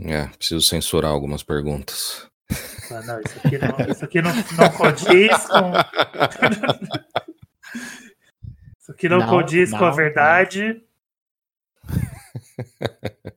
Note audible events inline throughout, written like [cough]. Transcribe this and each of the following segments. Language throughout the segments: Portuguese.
É, preciso censurar algumas perguntas. Ah, não, isso aqui não, isso aqui não, não condiz com. [laughs] isso aqui não, não condiz não, com a verdade. [laughs]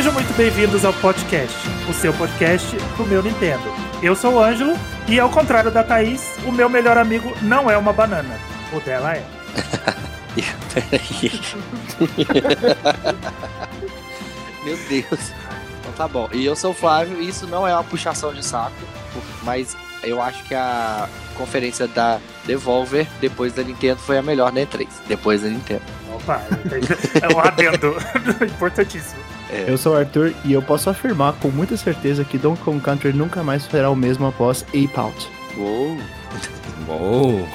Sejam muito bem-vindos ao podcast, o seu podcast do meu Nintendo. Eu sou o Ângelo e, ao contrário da Thaís, o meu melhor amigo não é uma banana. O dela é. [laughs] Meu Deus. Então tá bom. E eu sou o Flávio e isso não é uma puxação de saco, mas eu acho que a conferência da Devolver depois da Nintendo foi a melhor na E3. Depois da Nintendo. Opa, [laughs] é um adendo [laughs] importantíssimo. É. Eu sou o Arthur e eu posso afirmar com muita certeza que Donkey Kong Country nunca mais será o mesmo após Ape Out. Uou! Uou!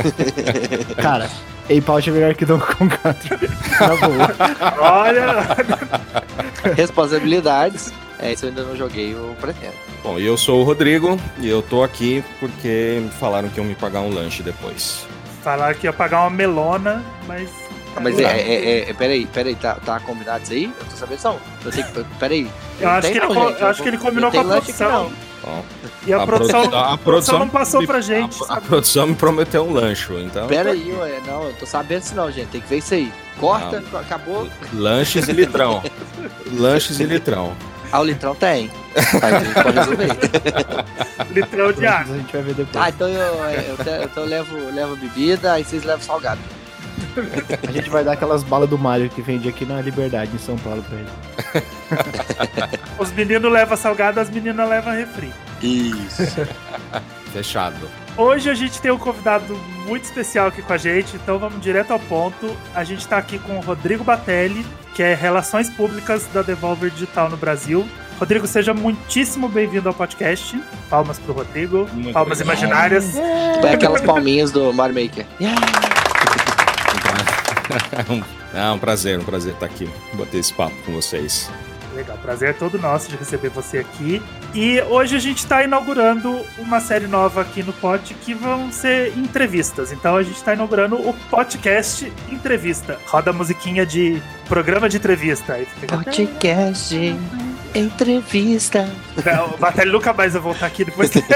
[laughs] Cara, Ape Out é melhor que Donkey Kong Country. [laughs] Tá bom. Olha! Responsabilidades. É, isso eu ainda não joguei, eu pretendo. Bom, e eu sou o Rodrigo e eu tô aqui porque falaram que iam me pagar um lanche depois. Falaram que ia pagar uma melona, mas mas é, é, é, é, peraí, peraí, tá, tá combinado isso aí? Eu tô sabendo só. Eu tenho que. Peraí. Eu, acho, que ele, eu acho que ele combinou com a produção. e a, a produção, a, a produção não passou me, pra gente. A, a, produção me prometeu um lanche, então. Pera aí, ué, não, eu tô sabendo isso não, gente. Tem que ver isso aí. Corta, não. acabou. Lanches e litrão. lanches e litrão. Ah, o litrão tem. [laughs] Aí pode resolver. litrão de água. A gente vai ver depois. Ah, então eu, eu, eu, então eu levo, levo bebida, aí vocês levam salgado. [laughs] A gente vai dar aquelas balas do Mario que vende aqui na Liberdade, em São Paulo, pra ele. [laughs] Os meninos levam salgado, as meninas levam refri. Isso. [laughs] Fechado. Hoje a gente tem um convidado muito especial aqui com a gente, então vamos direto ao ponto. A gente está aqui com o Rodrigo Batelli, que é Relações Públicas da Devolver Digital no Brasil. Rodrigo, seja muitíssimo bem-vindo ao podcast. Palmas pro Rodrigo. Muito palmas obrigado. imaginárias. É aquelas palminhas do Mario Maker. Yeah. [laughs] é um prazer, um prazer estar aqui, bater esse papo com vocês. Legal, prazer é todo nosso de receber você aqui. E hoje a gente está inaugurando uma série nova aqui no Pod que vão ser entrevistas. Então a gente está inaugurando o podcast Entrevista. Roda a musiquinha de programa de entrevista. Podcast entrevista. o Batalha nunca mais vai voltar aqui depois dessa.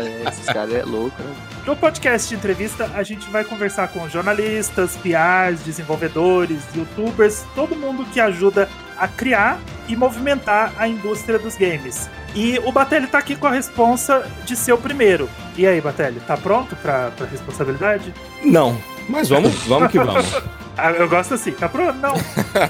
É esses caras é louco, né? No podcast de entrevista, a gente vai conversar com jornalistas, PRs, desenvolvedores, youtubers, todo mundo que ajuda a criar e movimentar a indústria dos games. E o Batelli tá aqui com a responsa de ser o primeiro. E aí, Batelli, tá pronto pra, pra responsabilidade? Não, mas vamos, vamos que vamos. [laughs] Ah, eu gosto assim, tá pronto? Não.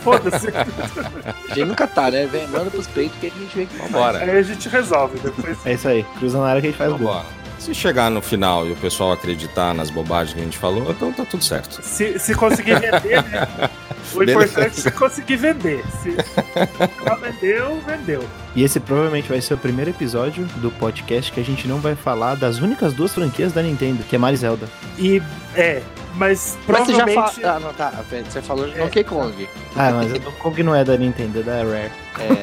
Foda-se. A gente nunca tá, né? Vem, manda pros peitos que a gente vê que Vambora. Aí a gente resolve depois. É isso aí. Cruza na área que a gente faz Vambora. gol. Se chegar no final e o pessoal acreditar nas bobagens que a gente falou, então tá tudo certo. Se, se conseguir vender, né? [laughs] O importante é conseguir vender. Se não vendeu, vendeu. E esse provavelmente vai ser o primeiro episódio do podcast que a gente não vai falar das únicas duas franquias da Nintendo, que é Mario Zelda. E é, mas provavelmente. Mas você já fa... ah, não, tá. Você falou de é. Donkey Kong. Ah, mas o Donkey Kong não é da Nintendo, é da Rare.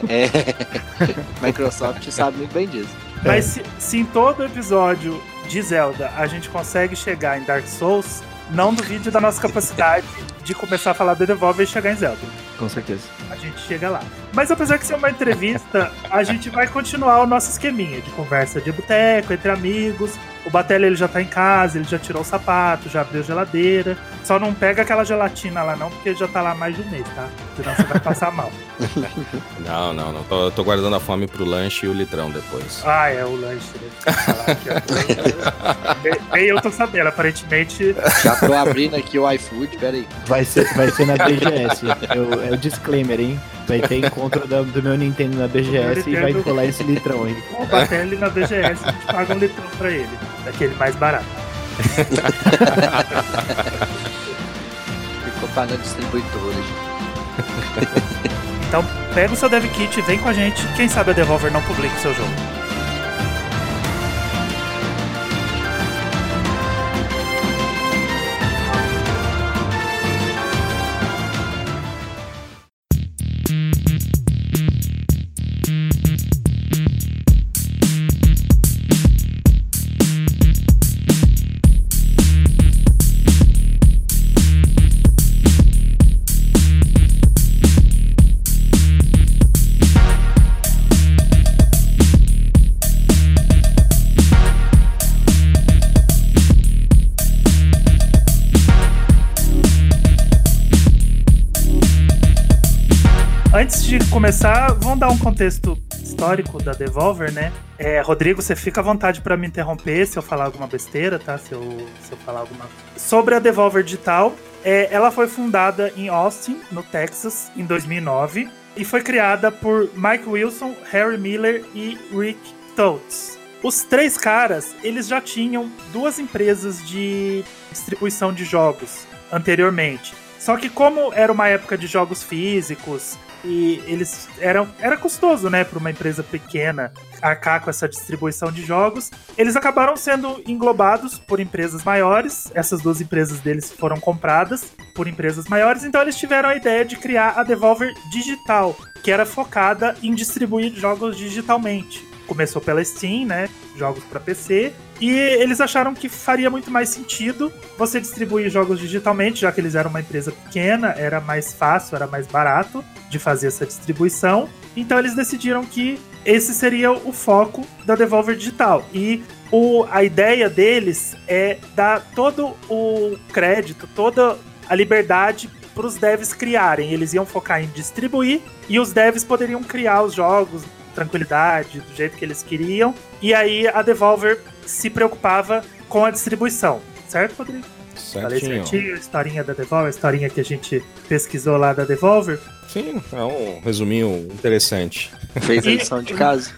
É, é... [laughs] Microsoft sabe muito bem disso. Mas se, se em todo episódio de Zelda a gente consegue chegar em Dark Souls, não duvide da nossa capacidade de começar a falar do Devolver e chegar em Zelda. Com certeza. A gente chega lá. Mas apesar de ser uma entrevista, a gente vai continuar o nosso esqueminha de conversa de boteco, entre amigos. O Batelli ele já tá em casa, ele já tirou o sapato, já abriu a geladeira. Só não pega aquela gelatina lá não, porque ele já tá lá mais de um mês, tá? Senão você vai passar mal. [laughs] Não, não, não. Tô, tô guardando a fome pro lanche e o litrão depois. Ah, é o lanche. [laughs] Nem eu tô sabendo, aparentemente. Já tô abrindo aqui o iFood, peraí. Vai ser, vai ser na BGS. Eu, é o disclaimer, hein? Vai ter encontro do, do meu Nintendo na BGS e vai rolar esse litrão aí. O bater ele na BGS, a gente paga um litrão pra ele. Daquele mais barato. [laughs] Ficou para distribuidores. então, pega o seu dev kit, vem com a gente. Quem sabe a Devolver não publica o seu jogo. Começar, vamos dar um contexto histórico da Devolver, né? É, Rodrigo, você fica à vontade para me interromper se eu falar alguma besteira, tá? Se eu, se eu falar alguma. Sobre a Devolver Digital, é, ela foi fundada em Austin, no Texas, em 2009 e foi criada por Mike Wilson, Harry Miller e Rick Totes. Os três caras, eles já tinham duas empresas de distribuição de jogos anteriormente. Só que como era uma época de jogos físicos e eles eram era custoso, né, para uma empresa pequena arcar com essa distribuição de jogos, eles acabaram sendo englobados por empresas maiores. Essas duas empresas deles foram compradas por empresas maiores, então eles tiveram a ideia de criar a Devolver Digital, que era focada em distribuir jogos digitalmente. Começou pela Steam, né, jogos para PC, e eles acharam que faria muito mais sentido você distribuir jogos digitalmente, já que eles eram uma empresa pequena, era mais fácil, era mais barato de fazer essa distribuição. Então eles decidiram que esse seria o foco da Devolver Digital. E o, a ideia deles é dar todo o crédito, toda a liberdade para os devs criarem. Eles iam focar em distribuir e os devs poderiam criar os jogos tranquilidade, do jeito que eles queriam. E aí a Devolver se preocupava com a distribuição, certo, Rodrigo? Certinho. Falei certinho, a historinha da Devolver, a historinha que a gente pesquisou lá da Devolver. Sim, é um resuminho interessante. Fez a lição de casa.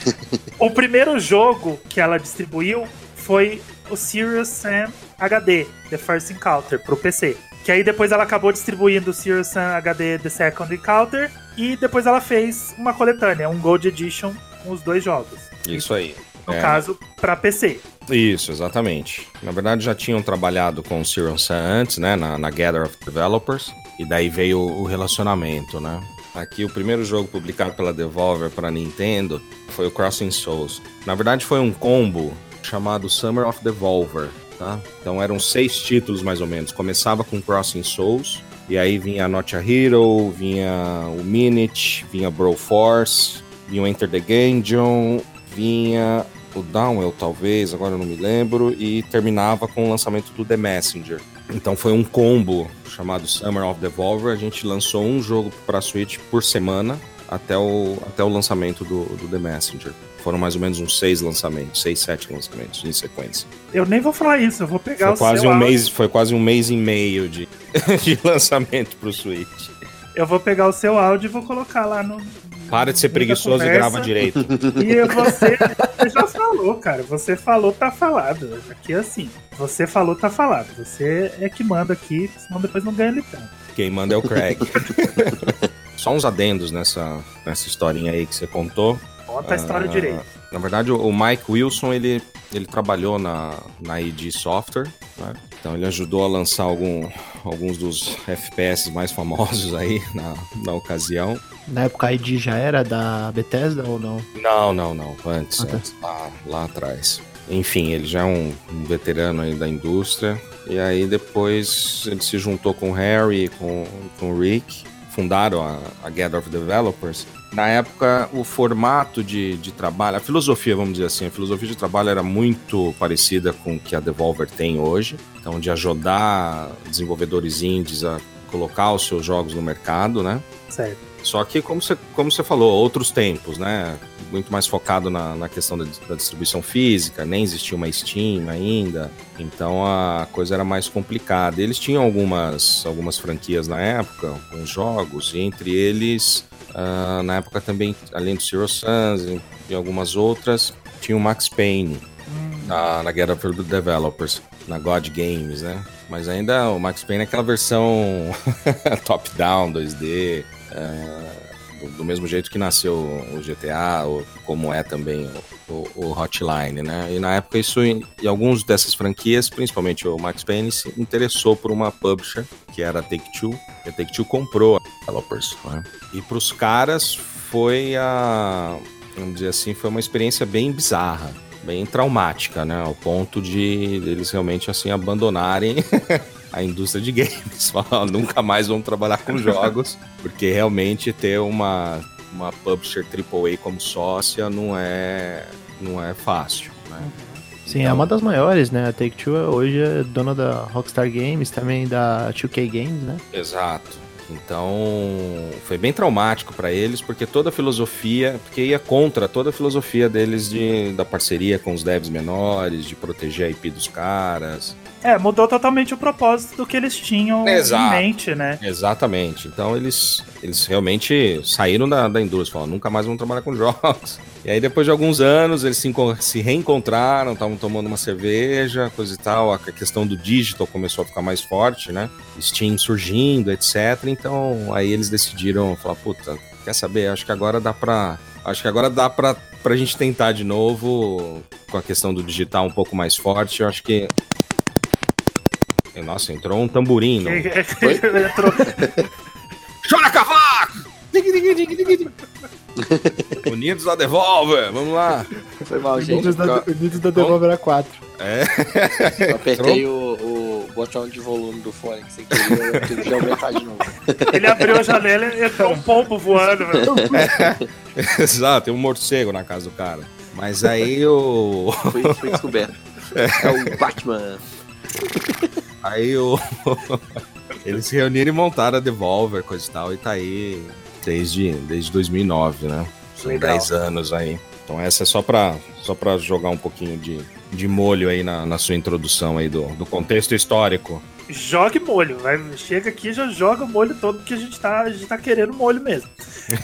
[laughs] o primeiro jogo que ela distribuiu foi o Serious Sam HD, The First Encounter, pro PC. Que aí depois ela acabou distribuindo o Serious Sam HD The Second Encounter e depois ela fez uma coletânea, um Gold Edition com os dois jogos. Isso aí. No é. caso, para PC. Isso, exatamente. Na verdade, já tinham trabalhado com o Serious Sam antes, né, na, na Gather of Developers, e daí veio o relacionamento, né? Aqui o primeiro jogo publicado pela Devolver para Nintendo foi o Crossing Souls. Na verdade foi um combo chamado Summer of Devolver, tá? Então eram seis títulos mais ou menos. Começava com Crossing Souls, e aí vinha Not a Hero, vinha o Minute, vinha Bro Force, vinha o Enter the Gungeon, vinha o Downwell talvez, agora eu não me lembro, e terminava com o lançamento do The Messenger. Então foi um combo chamado Summer of Devolver. A gente lançou um jogo para Switch por semana até o, até o lançamento do, do The Messenger. Foram mais ou menos uns seis lançamentos, seis, sete lançamentos em sequência. Eu nem vou falar isso, eu vou pegar foi o quase seu um áudio. mês Foi quase um mês e meio de, [laughs] de lançamento pro Switch. Eu vou pegar o seu áudio e vou colocar lá no. Para de ser preguiçoso e grava direito. [laughs] E você, você já falou, cara. Você falou, tá falado. Aqui é assim. Você falou, tá falado. Você é que manda aqui, senão depois não ganha tanto. Quem manda é o Craig. [laughs] Só uns adendos nessa, nessa historinha aí que você contou. Conta a história uh, direito. Na verdade, o Mike Wilson, ele, ele trabalhou na, na id Software, né? Então ele ajudou a lançar algum, alguns dos FPS mais famosos aí na, na ocasião. Na época a ID já era da Bethesda ou não? Não, não, não. Antes, ah, tá. antes lá, lá atrás. Enfim, ele já é um, um, veterano aí da indústria. E aí depois ele se juntou com o Harry e com, com o Rick fundaram a, a Gather of Developers, na época o formato de, de trabalho, a filosofia, vamos dizer assim, a filosofia de trabalho era muito parecida com o que a Devolver tem hoje. Então, de ajudar desenvolvedores indies a colocar os seus jogos no mercado, né? Certo. Só que, como você, como você falou, outros tempos, né? Muito mais focado na, na questão da, da, distribuição física, nem existia uma Steam ainda, então a coisa era mais complicada. Eles tinham algumas, algumas franquias na época, alguns jogos, e entre eles, uh, na época também, além do Zero Suns e, e algumas outras, tinha o Max Payne hum. na, na Guerra of Developers, na God Games, né? Mas ainda o Max Payne é aquela versão [laughs] top-down, 2D, é, do, do, mesmo jeito que nasceu o GTA, ou como é também o, o, Hotline, né? E na época isso, em, em alguns dessas franquias, principalmente o Max Payne, se interessou por uma publisher, que era a Take-Two, e a Take-Two comprou a developers, né? E para os caras foi a, vamos dizer assim, foi uma experiência bem bizarra, bem traumática, né? Ao ponto de eles realmente assim abandonarem [laughs] a indústria de games. [laughs] nunca mais vamos trabalhar com jogos, porque realmente ter uma, uma publisher AAA como sócia não é, não é fácil, né? Sim, então, é uma das maiores, né? A Take-Two hoje é dona da Rockstar Games, também da 2K Games, né? Exato. Então, foi bem traumático para eles, porque toda a filosofia, porque ia contra toda a filosofia deles de, da parceria com os devs menores, de proteger a IP dos caras. É, mudou totalmente o propósito do que eles tinham Exato. em mente, né? Exatamente. Então eles, eles realmente saíram da, da indústria, falaram, nunca mais vão trabalhar com jogos. [laughs] E aí depois de alguns anos eles se, se reencontraram, estavam tomando uma cerveja, coisa e tal, a questão do digital começou a ficar mais forte, né? Steam surgindo, etc. Então aí eles decidiram falar, puta, quer saber? Acho que agora dá pra. Acho que agora dá pra, pra gente tentar de novo com a questão do digital um pouco mais forte. Eu acho que nossa, entrou um tamborim. Não? [laughs] entrou... [laughs] Chora, cavaco! [laughs] Unidos da Devolver, vamos lá. Foi mal, gente. Unidos da, Unidos da Devolver a 4. É. Eu apertei o, o, botão de volume do fone que você queria, eu tive que aumentar de novo. Ele abriu a janela e entrou um pombo voando, velho. É. [laughs] Exato, tem um morcego na casa do cara. Mas aí o. [laughs] Foi, foi descoberto. É. é o Batman. Aí o. Eles se reuniram e montaram a Devolver, coisa e tal, e tá aí desde, desde 2009, né? São 10 anos aí. Então essa é só pra, só pra jogar um pouquinho de, de molho aí na, na sua introdução aí do, do contexto histórico jogue molho. Vai, chega aqui e já joga o molho todo, porque a gente tá, a gente tá querendo molho mesmo.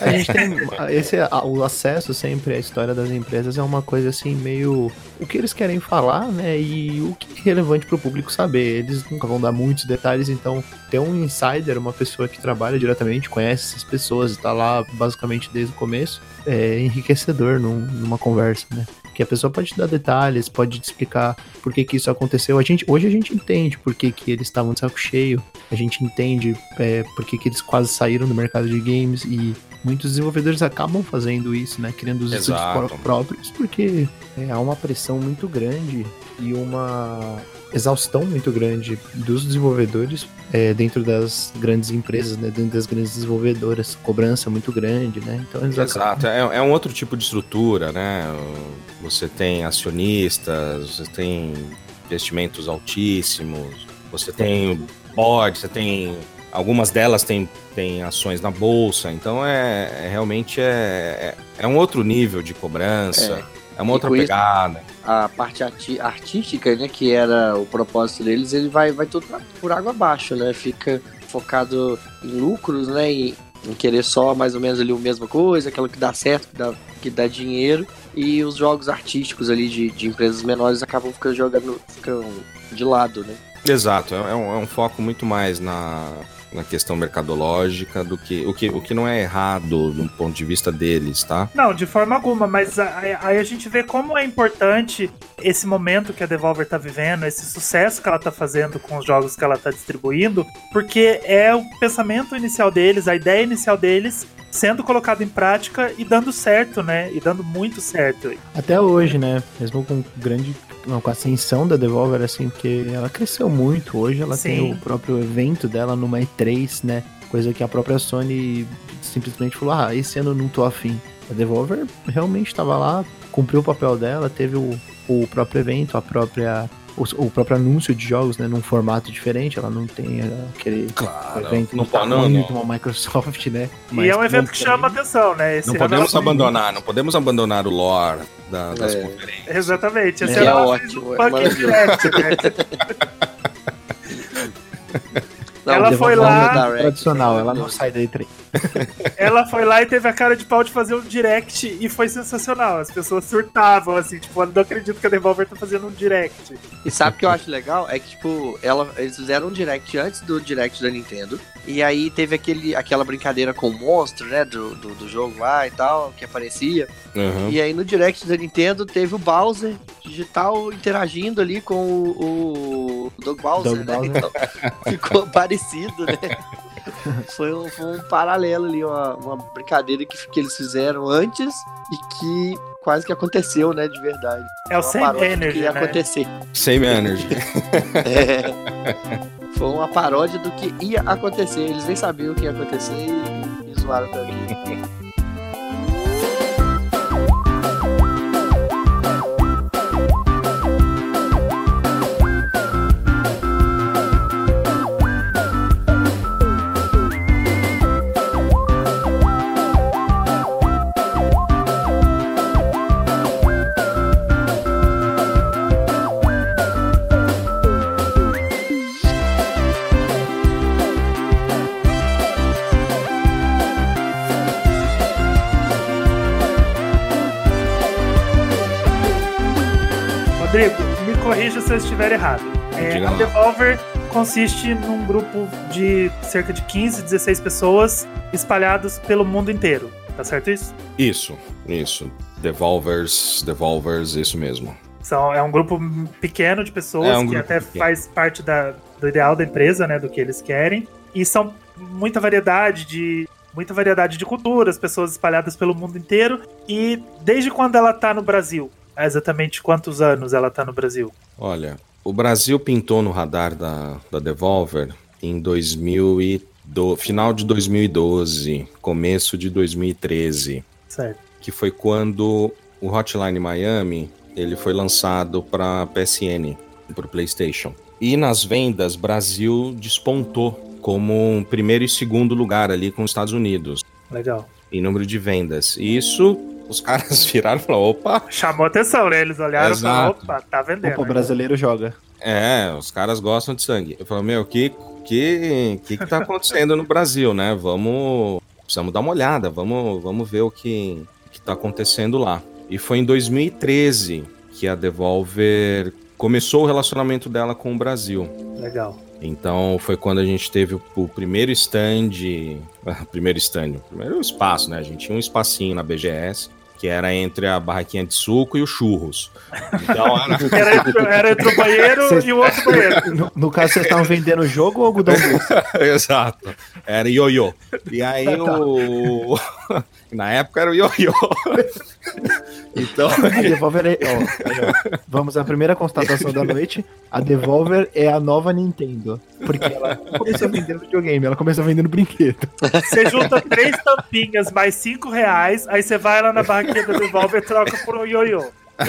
A gente tem. Esse, o acesso sempre à história das empresas é uma coisa assim, meio. O que eles querem falar, né? E o que é relevante pro público saber. Eles nunca vão dar muitos detalhes, então ter um insider, uma pessoa que trabalha diretamente, conhece essas pessoas e tá lá basicamente desde o começo, é enriquecedor num, numa conversa, né? Que a pessoa pode te dar detalhes, pode te explicar por que, que isso aconteceu. A gente, hoje a gente entende por que, que eles estavam de saco cheio, a gente entende é, por que, que eles quase saíram do mercado de games e muitos desenvolvedores acabam fazendo isso, né? Criando os estúdios próprios, porque é, há uma pressão muito grande e uma exaustão muito grande dos desenvolvedores é, dentro das grandes empresas, né, dentro das grandes desenvolvedoras, cobrança muito grande, né? Então Exato, é, é, um outro tipo de estrutura, né? Você tem acionistas, você tem investimentos altíssimos, você tem board, você tem algumas delas têm, têm ações na bolsa, então é, é realmente é, é, é um outro nível de cobrança. É. É uma outra pegada. Isso, a parte artística, né, que era o propósito deles, ele vai, vai tudo por água abaixo, né? Fica focado em lucros, né? E em querer só mais ou menos ali a mesma coisa, aquilo que dá certo, que dá, que dá dinheiro. E os jogos artísticos ali de, de empresas menores acabam ficando jogando ficam de lado, né? Exato, é, é um, é um foco muito mais na, na questão mercadológica do que o, que o que não é errado do ponto de vista deles, tá? Não, de forma alguma, mas aí a, gente vê como é importante esse momento que a Devolver tá vivendo, esse sucesso que ela tá fazendo com os jogos que ela tá distribuindo, porque é o pensamento inicial deles, a ideia inicial deles sendo colocado em prática e dando certo, né? E dando muito certo. Até hoje, né? Mesmo com grande não, com a ascensão da Devolver, assim, porque ela cresceu muito. Hoje ela Sim. tem o próprio evento dela numa E3, né? Coisa que a própria Sony simplesmente falou: ah, esse ano eu não tô afim. A Devolver realmente estava lá, cumpriu o papel dela, teve o, o próprio evento, a própria o, o, próprio anúncio de jogos, né, num formato diferente, ela não tem aquele claro, evento não, não, não, como a Microsoft, né? Mas e é um evento que chama atenção, né? Esse não podemos abandonar, não podemos abandonar o lore da, das é. conferências. Exatamente, esse é, é ótimo, é direct, né? Não, ela foi lá. Tradicional, ela não sai daí trem. Ela foi lá e teve a cara de pau de fazer um direct e foi sensacional. As pessoas surtavam, assim, tipo, eu não acredito que a Devolver tá fazendo um direct. E sabe o que eu acho legal? É que, tipo, ela, eles fizeram um direct antes do direct da Nintendo. E aí teve aquele, aquela brincadeira com o monstro, né? Do, do, do jogo lá e tal, que aparecia. Uhum. E aí no direct da Nintendo teve o Bowser digital interagindo ali com o, o Doug Bowser, Doug né? Bowser. Então, ficou [laughs] parecido, né? [laughs] Foi um, foi um paralelo ali, uma, uma brincadeira que, que eles fizeram antes e que quase que aconteceu, né, de verdade. É o Same Energy, que ia né? acontecer. Same Energy. [laughs] é. Foi uma paródia do que ia acontecer. Eles nem sabiam o que ia acontecer e, e zoaram também. Rodrigo, me corrija se eu estiver errado. É, a. Devolver consiste num grupo de cerca de 15, 16 pessoas espalhados pelo mundo inteiro. Tá certo isso? Isso, isso. Devolvers, Devolvers, isso mesmo. São, é um grupo pequeno de pessoas É um que até pequeno. faz parte da, do ideal da empresa, né? Do que eles querem. E são muita variedade de. Muita variedade de culturas, pessoas espalhadas pelo mundo inteiro. E desde quando ela tá no Brasil? Há exatamente quantos anos ela tá no Brasil? Olha, o Brasil pintou no radar da, da Devolver em 2000 e do, final de 2012, começo de 2013, Certo. que foi quando o Hotline Miami ele foi lançado para PSN, para o PlayStation. E nas vendas, Brasil despontou como primeiro e segundo lugar ali com os Estados Unidos Legal. em número de vendas. E isso os caras [laughs] viraram e falaram: opa, Chamou atenção, né? Eles olharam e falaram, opa, tá vendendo. Opa, o brasileiro joga. É, os caras gostam de sangue. Eu falo, meu, que que que, que tá acontecendo no Brasil, né? Vamos, precisamos dar uma olhada, vamos, vamos ver o que que tá acontecendo lá. E foi em 2013 que a Devolver começou o relacionamento dela com o Brasil. Legal. Então foi quando a gente teve o, o primeiro stand, [laughs] primeiro stand, o primeiro espaço, né? A gente tinha um espacinho na BGS que era entre a barraquinha de suco e os churros. Então [laughs] era Era entre, era entre o banheiro e o outro banheiro. [laughs] No, no caso, vocês estavam vendendo jogo ou algodão? Exato. Era ioiô. E aí o. Na época era o ioiô. Então. [laughs] A Devolver é. ó. Vamos à primeira constatação da noite. A Devolver é a nova Nintendo. Porque ela não começou vendendo videogame, ela começou vendendo brinquedo. Você junta três tampinhas mais cinco reais, aí você vai lá na barraquinha da Devolver e troca por um ioiô.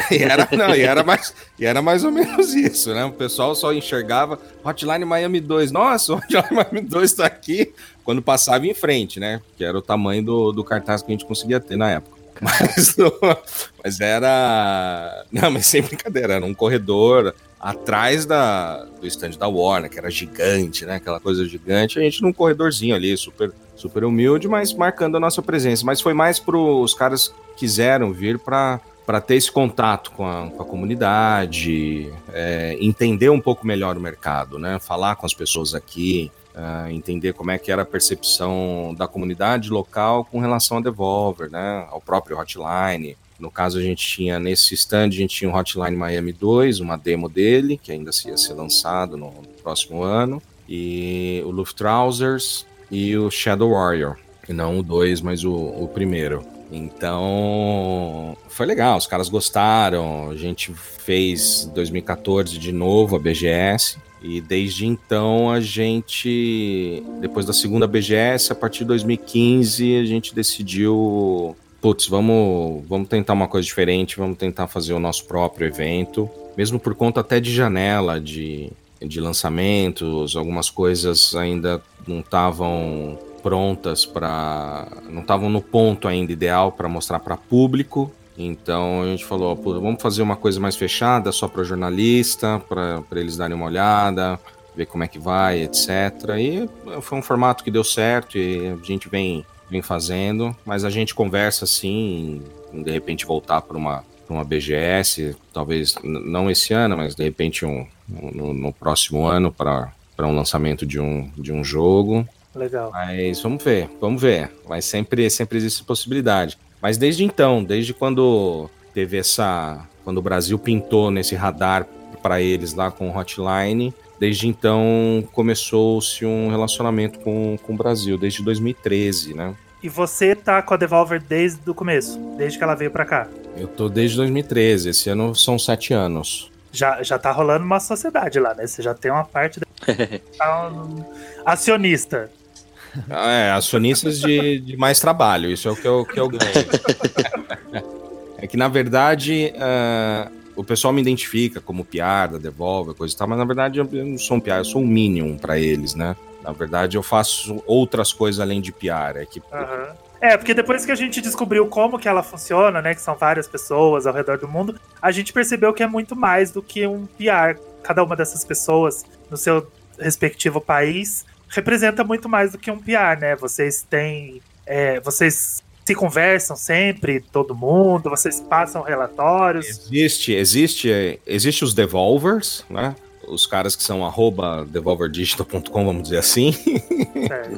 E era, não, e, era mais, e era mais ou menos isso, né? O pessoal só enxergava Hotline Miami 2. Nossa, o Hotline Miami 2 tá aqui. Quando passava em frente, né? Que era o tamanho do, do cartaz que a gente conseguia ter na época. [laughs] Mas, não- mas era. Não, mas sem brincadeira, era um corredor atrás da, do stand da Warner, que era gigante, né? Aquela coisa gigante. A gente num corredorzinho ali, super, super humilde, mas marcando a nossa presença. Mas foi mais para os caras que quiseram vir para para ter esse contato com a, com a comunidade, é, entender um pouco melhor o mercado, né? Falar com as pessoas aqui, ah, entender como é que era a percepção da comunidade local com relação a Devolver, né? Ao próprio Hotline. No caso, a gente tinha nesse stand, a gente tinha o Hotline Miami 2, uma demo dele, que ainda ia ser lançado no próximo ano, e o Luftrausers e o Shadow Warrior. Não o 2, mas o, o primeiro. Então, foi legal, os caras gostaram. A gente fez 2014 de novo a BGS. E desde então a gente, depois da segunda BGS, a partir de 2015, a gente decidiu, putz, vamos, vamos tentar uma coisa diferente, vamos tentar fazer o nosso próprio evento, mesmo por conta até de janela de, de lançamentos, algumas coisas ainda não estavam prontas para, não estavam no ponto ainda ideal para mostrar para público. Então a gente falou, "Pô, vamos fazer uma coisa mais fechada, só para jornalista, para eles darem uma olhada, ver como é que vai, etc. E foi um formato que deu certo e a gente vem, vem fazendo, mas a gente conversa assim, em, de repente voltar para uma, pra uma BGS, talvez não esse ano, mas de repente um, no, no próximo ano para um lançamento de um, de um jogo. Legal. Mas vamos ver, vamos ver. Mas sempre, sempre existe possibilidade. Mas desde então, desde quando teve essa. Quando o Brasil pintou nesse radar para eles lá com o Hotline, desde então começou-se um relacionamento com, com o Brasil, desde 2013, né? E você tá com a Devolver desde o começo, desde que ela veio pra cá. Eu tô desde 2013, esse ano são sete anos. Já, já tá rolando uma sociedade lá, né? Você já tem uma parte da... [laughs] tá um acionista. Ah, É, acionistas de, de mais trabalho, isso é o que eu, que eu ganho. [laughs] É que, na verdade, ah, o pessoal me identifica como PR da Devolver, coisa e tal, mas na verdade eu não sou um PR, eu sou um Minion para eles, né? Na verdade, eu faço outras coisas além de PR. É que Aham. É, porque depois que a gente descobriu como que ela funciona, né, que são várias pessoas ao redor do mundo, a gente percebeu que é muito mais do que um PR. Cada uma dessas pessoas no seu respectivo país representa muito mais do que um PR, né? Vocês têm, é, vocês se conversam sempre, todo mundo? Vocês passam relatórios? Existe, existe, existe os devolvers, né? Os caras que são arroba devolverdigital.com, vamos dizer assim. [laughs] É.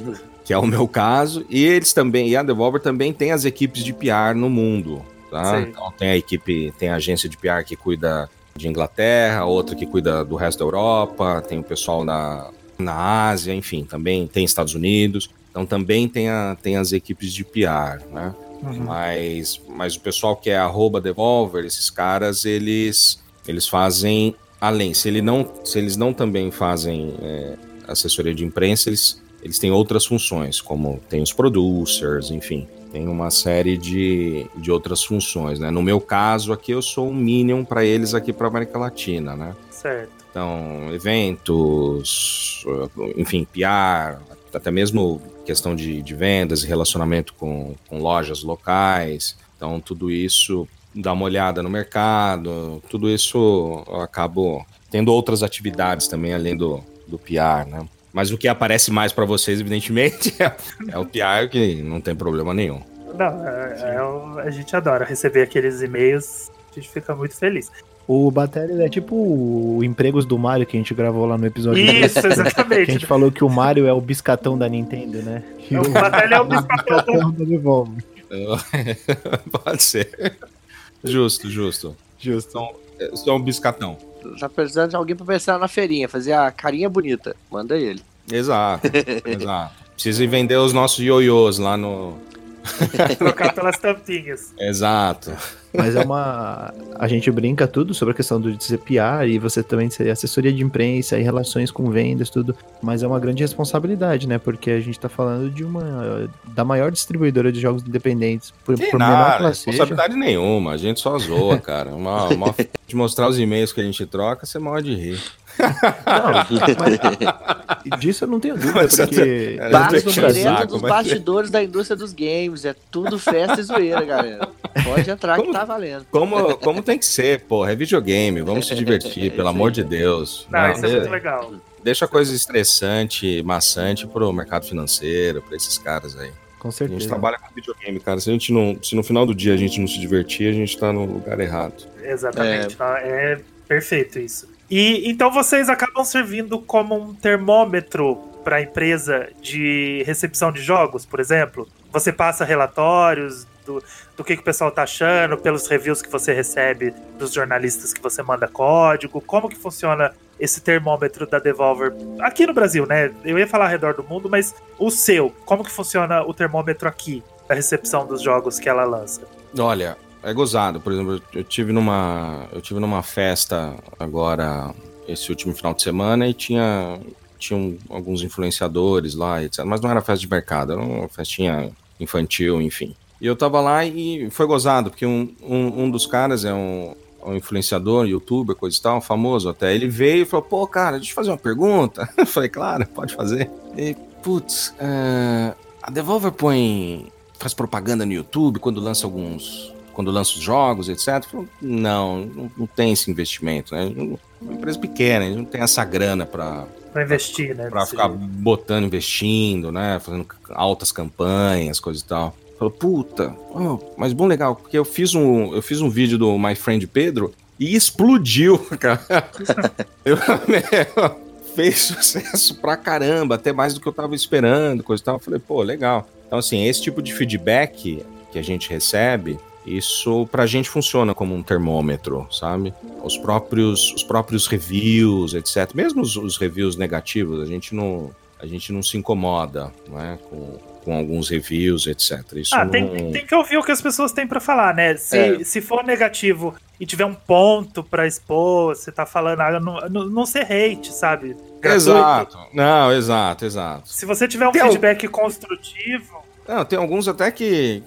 que é o meu caso. E eles também, e a Devolver também tem as equipes de PR no mundo. Tá? Então tem a equipe, tem a agência de PR que cuida de Inglaterra, outra que cuida do resto da Europa, tem o pessoal na, na Ásia, enfim, também tem Estados Unidos. Então também tem, a, tem as equipes de PR, né? Uhum. Mas, mas o pessoal que é arroba Devolver, esses caras, eles, eles fazem além. Se, ele não, se eles não também fazem é, assessoria de imprensa, eles, eles têm outras funções, como tem os producers, enfim. Tem uma série de, de outras funções, né? No meu caso aqui, eu sou um minion para eles aqui para América Latina, né? Certo. Então, eventos, enfim, PR, até mesmo questão de, de vendas e relacionamento com, com lojas locais. Então, tudo isso, dá uma olhada no mercado, tudo isso eu acabo tendo outras atividades também, além do, do PR, né? Mas o que aparece mais para vocês, evidentemente, [laughs] é, é o PR, que não tem problema nenhum. Não, é- é a gente adora receber aqueles e-mails, a gente fica muito feliz. O Batelli é tipo o Empregos do Mario que a gente gravou lá no episódio. Isso, Que a exatamente. gente falou que o Mario é o biscatão da Nintendo, né? E O Batalha é o biscatão da Devolver. [laughs] Pode ser. Justo, justo. Justo. Então, é só um biscatão. Tá precisando de alguém pra pensar na feirinha, fazer a carinha bonita. Manda ele. Exato, [laughs] exato. Precisa ir vender os nossos ioiôs lá no. trocar pelas tampinhas. Exato. Mas é uma. A gente brinca tudo sobre a questão do PR e você também ser assessoria de imprensa e relações com vendas, tudo. Mas é uma grande responsabilidade, né? Porque a gente tá falando de uma. da maior distribuidora de jogos independentes. Por, Tem por menor que nada, seja. responsabilidade nenhuma. A gente só zoa, cara. Uma, uma [laughs] de mostrar os e-mails que a gente troca, você morre de rir. Não, mas disso eu não tenho dúvida, Mas porque. é, tô direto saco, dos mas- bastidores da indústria dos games. É tudo festa e zoeira, galera. Pode entrar que Como- tá valendo. Como, como tem que ser, porra. É videogame. Vamos se [laughs] divertir, pelo amor de Deus. Não, Não, isso é muito legal. deixa a coisa estressante, maçante pro mercado financeiro, pra esses caras aí. Com A certeza. gente trabalha com videogame, cara. Se a gente não, se no final do dia a gente não se divertir, a gente tá no lugar errado. Exatamente. tá? É perfeito isso. E então vocês acabam servindo como um termômetro para a empresa de recepção de jogos, por exemplo. Você passa relatórios do, do que, que o pessoal tá achando, pelos reviews que você recebe dos jornalistas que você manda código. Como que funciona esse termômetro da Devolver aqui no Brasil, né? Eu ia falar ao redor do mundo, mas o seu, como que funciona o termômetro aqui da recepção dos jogos que ela lança? Olha, é gozado. Por exemplo, eu tive numa, eu tive numa festa agora esse último final de semana e tinha tinham alguns influenciadores lá, etc. Mas não era festa de mercado, era uma festinha infantil, enfim. E eu tava lá e foi gozado, porque um, um, um dos caras é um, um influenciador, youtuber, coisa e tal, famoso até. Ele veio e falou, pô, cara, deixa eu fazer uma pergunta. [laughs] Eu falei, claro, pode fazer. E, putz, é, a Devolver põe. faz propaganda no YouTube quando lança alguns. Quando lança os jogos, etc. Falei, não, não, tem esse investimento, né? Uma empresa pequena, a gente não tem essa grana para Pra investir, né? Pra nesse ficar jogo. botando, investindo, né? Fazendo altas campanhas, coisa e tal. Falou, puta, oh, mas bom legal, porque eu fiz um, eu fiz um vídeo do My Friend Pedro e explodiu, [laughs] cara. Eu- meu, fez sucesso pra caramba, até mais do que eu tava esperando, coisa e tal. Eu falei, pô, legal. Então, assim, esse tipo de feedback que a gente recebe, isso pra gente funciona como um termômetro, sabe? Os próprios, os próprios reviews, etc. Mesmo os, os reviews negativos, a gente não, a gente não se incomoda, né? Com, com alguns reviews, etc. Isso Ah, não... tem, tem que ouvir o que as pessoas têm pra falar, né? Se, É. se for negativo e tiver um ponto pra expor, você tá falando, ah, não, não, não ser hate, sabe? Gratuito. Exato. Não, exato, exato. Se você tiver um Tem feedback construtivo, Não, tem alguns até que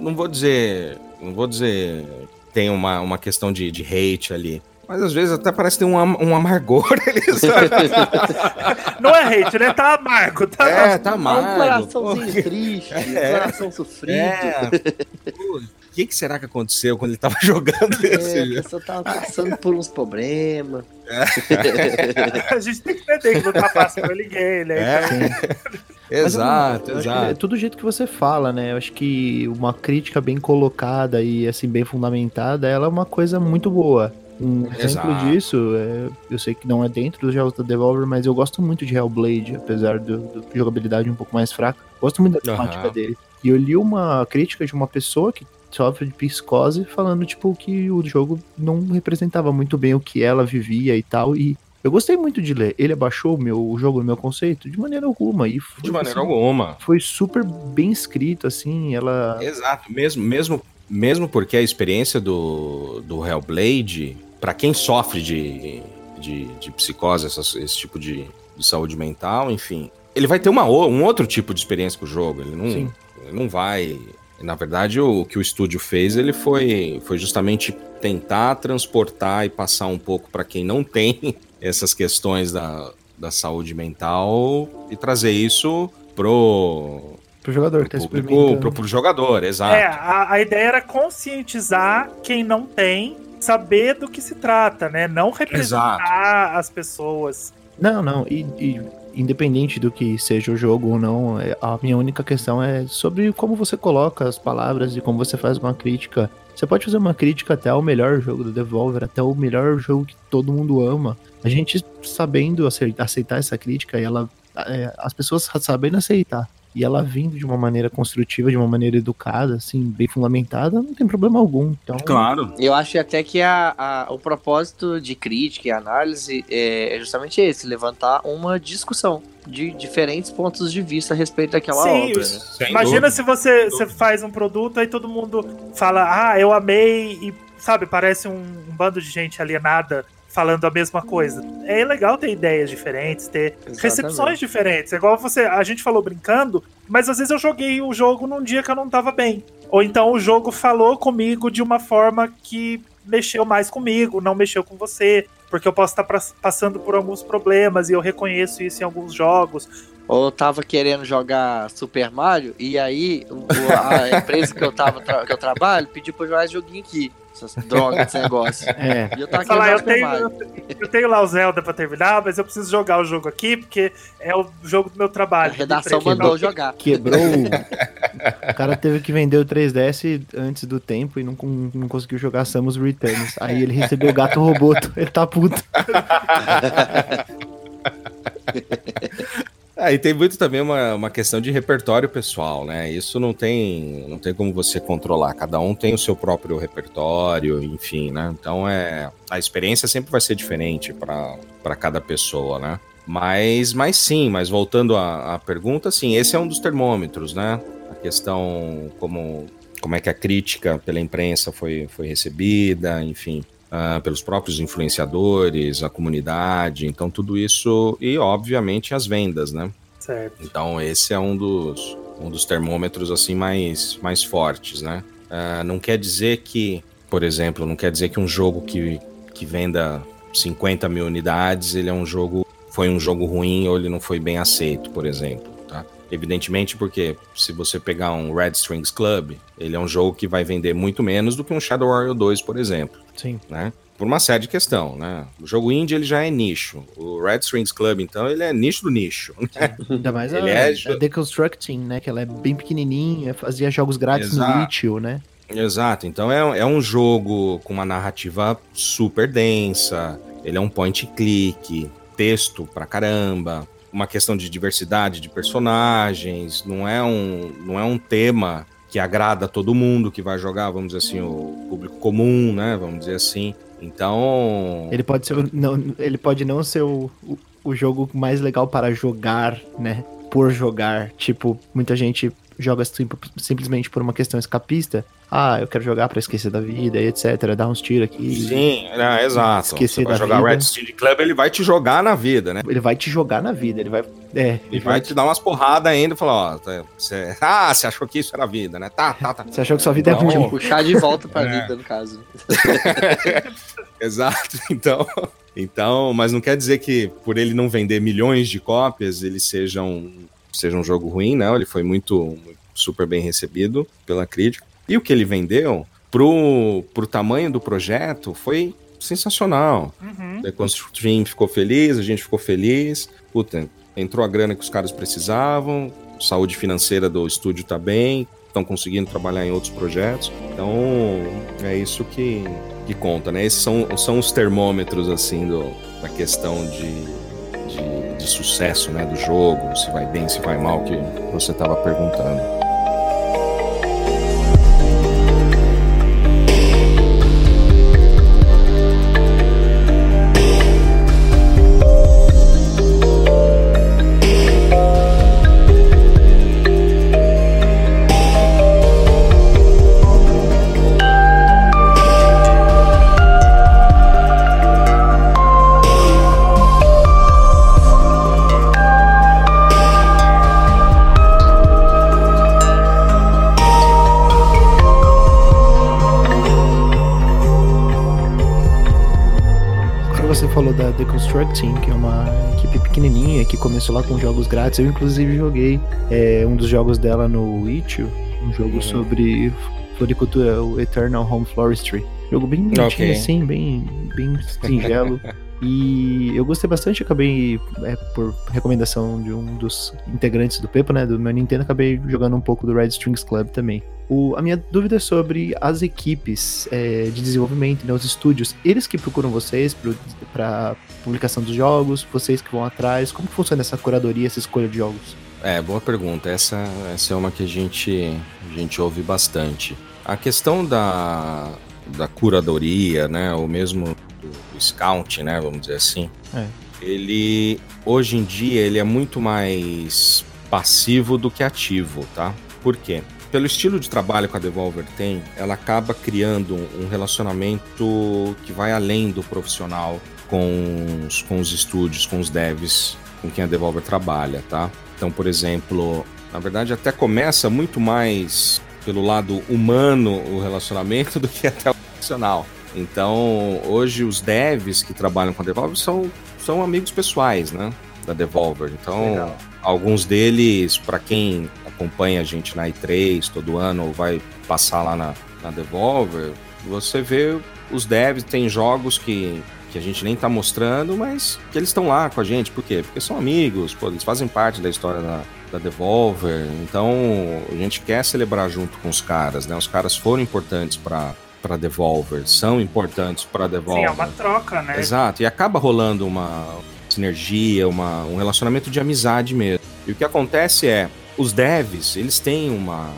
não vou dizer, não vou dizer tem uma, uma questão de, de hate ali. Mas às vezes até parece ter um, am- um amargor [laughs] ali, sabe? não é hate, né? Tá amargo, tá É, tá É um amargo. coraçãozinho pô. triste, É. um coração sofrido. É. [laughs] O que, que será que aconteceu quando ele tava [laughs] jogando É, esse a pessoa tava passando por uns problemas. [laughs] A gente tem que entender que não tá fácil pra ninguém, né? É. Então, [laughs] Exato, eu, eu exato. É tudo o jeito que você fala, né? Eu acho que uma crítica bem colocada e assim bem fundamentada, ela é uma coisa muito boa. Um exemplo Exato. disso, é, eu sei que não é dentro dos jogos da Devolver, mas eu gosto muito de Hellblade, apesar do, do jogabilidade um pouco mais fraca. Gosto muito da temática Aham. dele. E eu li uma crítica de uma pessoa que sofre de psicose falando, tipo, que o jogo não representava muito bem o que ela vivia e tal. E eu gostei muito de ler. Ele abaixou o, meu, o jogo no meu conceito? De maneira alguma. E foi, De maneira assim, alguma. Foi super bem escrito, assim. Ela. Exato, mesmo, mesmo, mesmo porque a experiência do, do Hellblade, pra quem sofre de, de, de psicose, essas- esse tipo de, de saúde mental, enfim, ele vai ter uma, um outro tipo de experiência com o jogo. Ele não, Sim. ele não vai. Na verdade, o que o estúdio fez, ele foi, foi justamente tentar transportar e passar um pouco pra quem não tem [laughs] essas questões da, da saúde mental e trazer isso pro, Pro jogador que tá pro público, pro, pro jogador, exato. É, a, a ideia era conscientizar quem não tem, saber do que se trata, né? Não representar as pessoas. Não, não. E, e independente do que seja o jogo ou não, é- a minha única questão é sobre como você coloca as palavras e como você faz uma crítica. Você pode fazer uma crítica até ao melhor jogo do Devolver, até o melhor jogo que todo mundo ama. A gente sabendo acei- aceitar essa crítica e ela. é, as pessoas sabendo aceitar. E ela vindo de uma maneira construtiva, de uma maneira educada, assim, bem fundamentada, não tem problema algum. Então, Claro. Eu acho até que a, a- o propósito de crítica e análise é justamente esse, levantar uma discussão de diferentes pontos de vista a respeito daquela Sim, obra, né? Imagina dúvida. se você, você faz um produto aí todo mundo fala, ah, eu amei, e sabe, parece um, um bando de gente alienada falando a mesma coisa. É legal ter ideias diferentes, ter recepções diferentes. É igual você, a gente falou brincando, mas às vezes eu joguei o jogo num dia que eu não tava bem. Ou então o jogo falou comigo de uma forma que mexeu mais comigo, não mexeu com você, porque eu posso estar pra- passando por alguns problemas e eu reconheço isso em alguns jogos. Ou eu tava querendo jogar Super Mario, e aí o- a [laughs] empresa que eu, tava, que eu trabalho pediu pra eu jogar esse joguinho aqui. Essas drogas, esse negócio. é. E eu tava querendo Falar, jogar eu Super tenho, Mario. eu tenho lá o Zelda pra terminar, mas eu preciso jogar o jogo aqui, porque é o jogo do meu A trabalho. redação Emprego. mandou jogar. Quebrou. [laughs] o- cara teve que vender o 3DS antes do tempo e não, não conseguiu jogar Samus Returns. Aí ele recebeu o gato roboto. [laughs] Ele tá puto. É, e tem muito também uma, uma questão de repertório pessoal, né? Isso não tem, não tem como você controlar. Cada um tem o seu próprio repertório, enfim, né? Então é a experiência sempre vai ser diferente para cada pessoa, né? Mas, mas sim, mas voltando à, à pergunta, sim, esse é um dos termômetros, né? A questão como, como é que a crítica pela imprensa foi, foi recebida, enfim ah, pelos próprios influenciadores, a comunidade, então tudo isso e obviamente as vendas, né? Certo. Então esse é um dos, um dos termômetros assim mais, mais fortes, né? Ah, não quer dizer que, por exemplo, não quer dizer que um jogo que, que venda 50 mil unidades, ele é um jogo foi um jogo ruim ou ele não foi bem aceito, por exemplo, tá? Evidentemente porque se você pegar um Red Strings Club, ele é um jogo que vai vender muito menos do que um Shadow Warrior 2, por exemplo Sim. né? Por uma série de questão, né? O jogo indie ele já é nicho. O Red Strings Club, então, ele é nicho do nicho. Ainda mais a, Ele é a Deconstructing, né? Que ela é bem pequenininha, fazia jogos grátis Exato. no Itch.io, né? Exato. Então é, é um jogo com uma narrativa super densa. Ele é um point click, texto pra caramba, uma questão de diversidade de personagens. Não é um, não é um tema que agrada todo mundo que vai jogar, vamos dizer assim, o público comum, né? Vamos dizer assim. Então. Ele pode ser. Não, ele pode não ser o, o, o jogo mais legal para jogar, né? Por jogar. Tipo, muita gente joga sim- simplesmente por uma questão escapista. Ah, eu quero jogar pra esquecer da vida e etc. Dar uns tiros aqui. Sim, é, exato. Esquecer Você vai da jogar vida. Red Steel Club, ele vai te jogar na vida, né? Ele vai te jogar na vida. Ele vai. É, Ele vai te dar umas porradas ainda e falar, ó, tá- você, ah, você achou que isso era vida, né? Tá, tá, tá. Você achou que sua vida é Não. ruim. Puxar de volta pra [laughs] É. vida, no caso. [laughs] Exato. Então, então, mas não quer dizer que por ele não vender milhões de cópias, ele seja um, seja um jogo ruim, não. Ele foi muito, super bem recebido pela crítica. E o que ele vendeu pro, pro tamanho do projeto foi sensacional. Uhum. The Construction ficou feliz, a gente ficou feliz. Puta, entrou a grana que os caras precisavam. saúde financeira do estúdio tá bem, estão conseguindo trabalhar em outros projetos. Então, é isso que, que conta, né? Esses são, são os termômetros, assim, do, da questão de, de, de sucesso, né? Do jogo, se vai bem, se vai mal, que você estava perguntando. Team, que é uma equipe pequenininha que começou lá com jogos grátis. Eu, inclusive, joguei é, um dos jogos dela no Itch.io, um jogo uhum. sobre floricultura, o Eternal Home Floristry. Jogo bem bonitinho, okay. assim, bem, bem singelo. [laughs] E eu gostei bastante, acabei, é, por recomendação de um dos integrantes do Pepo, né, do meu Nintendo, acabei jogando um pouco do Red Strings Club também. O, a minha dúvida é sobre as equipes é, de desenvolvimento, né, os estúdios. Eles que procuram vocês para publicação dos jogos, vocês que vão atrás. Como funciona essa curadoria, essa escolha de jogos? É, boa pergunta. Essa, essa é uma que a gente, a gente ouve bastante. A questão da, da curadoria, né, ou mesmo do scout, né, vamos dizer assim, é. ele hoje em dia ele é muito mais passivo do que ativo, tá? Por quê? Pelo estilo de trabalho que a Devolver tem, ela acaba criando um relacionamento que vai além do profissional com os, com os estúdios, com os devs com quem a Devolver trabalha, tá? Então, por exemplo, na verdade até começa muito mais pelo lado humano o relacionamento [laughs] do que até o profissional. Então, hoje os devs que trabalham com a Devolver são, são amigos pessoais, né? Da Devolver. Então, Legal. alguns deles, para quem acompanha a gente na E3 todo ano ou vai passar lá na, na Devolver, você vê os devs, tem jogos que, que a gente nem tá mostrando, mas que eles estão lá com a gente. Por quê? Porque são amigos, pô, eles fazem parte da história da, da Devolver. Então, a gente quer celebrar junto com os caras, né? Os caras foram importantes para para Devolver, são importantes para Devolver. Sim, é uma troca, né? Exato, e acaba rolando uma sinergia, uma, um relacionamento de amizade mesmo. E o que acontece é, os devs, eles têm uma,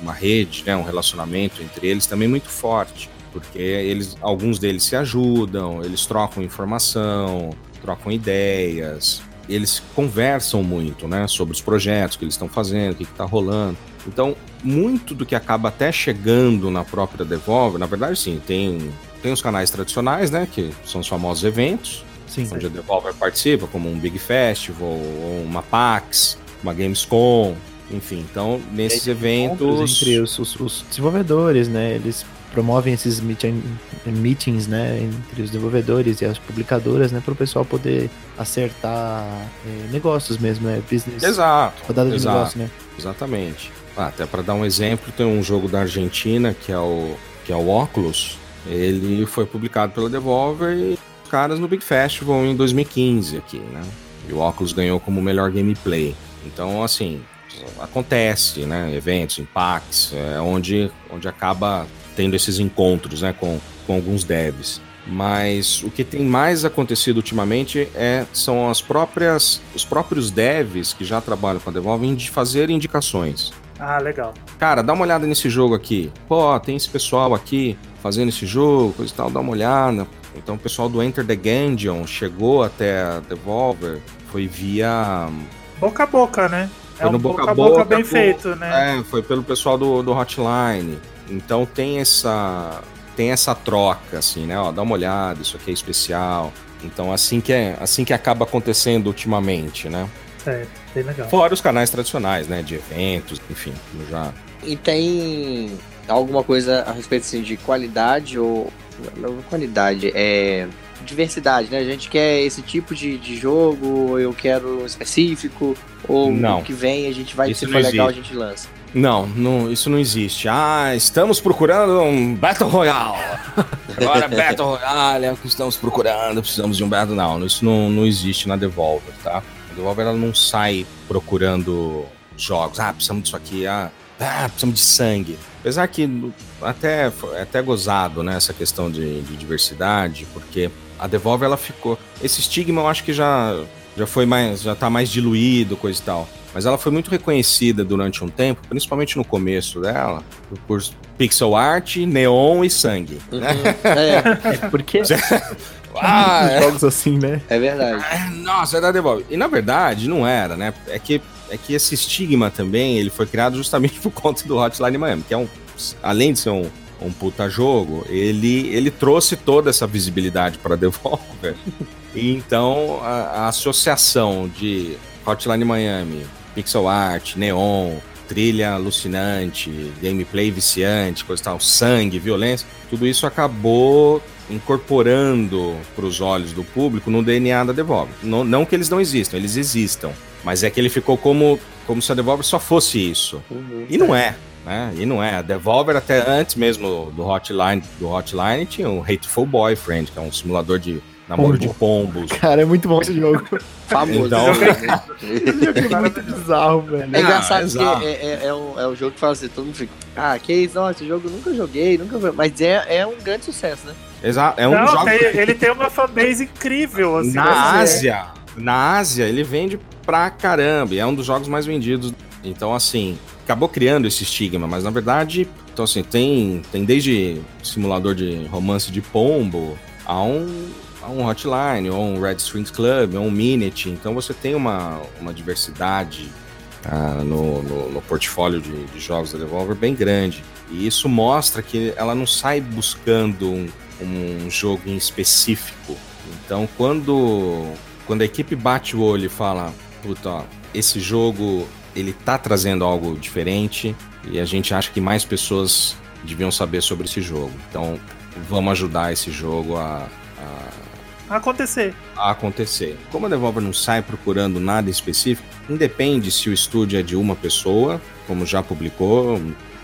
uma rede, né, um relacionamento entre eles também muito forte, porque eles, alguns deles se ajudam, eles trocam informação, trocam ideias, eles conversam muito, né, sobre os projetos que eles estão fazendo, o que está rolando. Então, muito do que acaba até chegando na própria Devolver, na verdade, sim, tem, tem os canais tradicionais, né, que são os famosos eventos, sim, onde sim. a Devolver participa, como um Big Festival, ou uma PAX, uma Gamescom, enfim. Então, nesses eventos... Entre os, os, os desenvolvedores, né, eles promovem esses meetings, né, entre os desenvolvedores e as publicadoras, né, para o pessoal poder acertar é, negócios mesmo, né, business. Exato. Rodada de exato, negócio, né? Exatamente. Ah, até para dar um exemplo, tem um jogo da Argentina que é o que é o Oculus. Ele foi publicado pela Devolver e os caras no Big Festival em 2015 aqui, né? E o Oculus ganhou como melhor gameplay. Então, assim, acontece, né? Eventos, impacts, é onde, onde acaba tendo esses encontros, né? Com, com alguns devs. Mas o que tem mais acontecido ultimamente é, são as próprias, os próprios devs que já trabalham com a Devolver de fazer indicações. Ah, legal. Cara, dá uma olhada nesse jogo aqui. Pô, tem esse pessoal aqui fazendo esse jogo, coisa e tal, dá uma olhada. Então o pessoal do Enter the Gungeon chegou até a Devolver, foi via. Boca a boca, né? Foi é um no boca a boca, boca bem por... feito, né? É, foi pelo pessoal do, do Hotline. Então tem essa tem essa troca, assim, né? Ó, dá uma olhada, isso aqui é especial. Então assim que é assim que acaba acontecendo ultimamente, né? Certo. Bem legal. Fora os canais tradicionais, né? De eventos, enfim, já. E tem alguma coisa a respeito assim, de qualidade ou. Não, qualidade, é. Diversidade, né? A gente quer esse tipo de, de jogo, eu quero específico, ou não. no que vem a gente vai, isso se for legal, a gente lança. Não, não, isso não existe. Ah, estamos procurando um Battle Royale. [laughs] Agora Battle Royale é o que estamos procurando, precisamos de um Battle. Não, isso não, não existe na Devolver, tá? A Devolver ela não sai procurando jogos. Ah, precisamos disso aqui, ah, ah precisamos de sangue. Apesar que até, é até gozado, né, essa questão de, de diversidade, porque a Devolver, ela ficou... Esse estigma eu acho que já, já foi mais, já tá mais diluído, coisa e tal. Mas ela foi muito reconhecida durante um tempo, principalmente no começo dela, por pixel art, neon e sangue. Uhum. Né? É. é porque [laughs] ah, é. jogos assim, né? É verdade. É, nossa, é. E na verdade não era, né? É que é que esse estigma também ele foi criado justamente [laughs] por conta do Hotline Miami, que é um além de ser um, um puta jogo, ele ele trouxe toda essa visibilidade para Devolver. [laughs] e então a, a associação de Hotline Miami, pixel art, neon, trilha alucinante, gameplay viciante, coisa tal, sangue, violência, tudo isso acabou incorporando para os olhos do público no DNA da Devolver. Não, não, que eles não existam, eles existam, mas é que ele ficou como, como se a Devolver só fosse isso. Uhum, e não é. Né? E não é. A Devolver, até antes mesmo do Hotline, do Hotline, tinha um Hateful Boyfriend, que é um simulador de namoro Pombo. de pombos. Cara, é muito bom esse jogo. [laughs] Famoso. Então, é muito bizarro, velho. É engraçado ah, é, é, é, um, é um jogo que fala assim, todo mundo fica, ah, que isso, não, esse jogo eu nunca joguei, nunca vi. Mas é, é um grande sucesso, né? Exato, é um não, jogo... Tem, ele tem uma fanbase incrível, assim. Na Ásia, na Ásia, ele vende pra caramba, e é um dos jogos mais vendidos. Então, assim, acabou criando esse estigma, mas na verdade, então assim, tem, tem desde simulador de romance de pombo a um um Hotline, ou um Red Strings Club, ou um Minute. Então você tem uma, uma diversidade uh, no, no, no, portfólio de, de, jogos da Devolver bem grande. E isso mostra que ela não sai buscando um, um jogo em específico. Então quando, quando a equipe bate o olho e fala, puta, ó, esse jogo ele tá trazendo algo diferente e a gente acha que mais pessoas deviam saber sobre esse jogo. Então vamos ajudar esse jogo a, a acontecer. Acontecer. Como a Devolver não sai procurando nada específico, independe se o estúdio é de uma pessoa, como já publicou,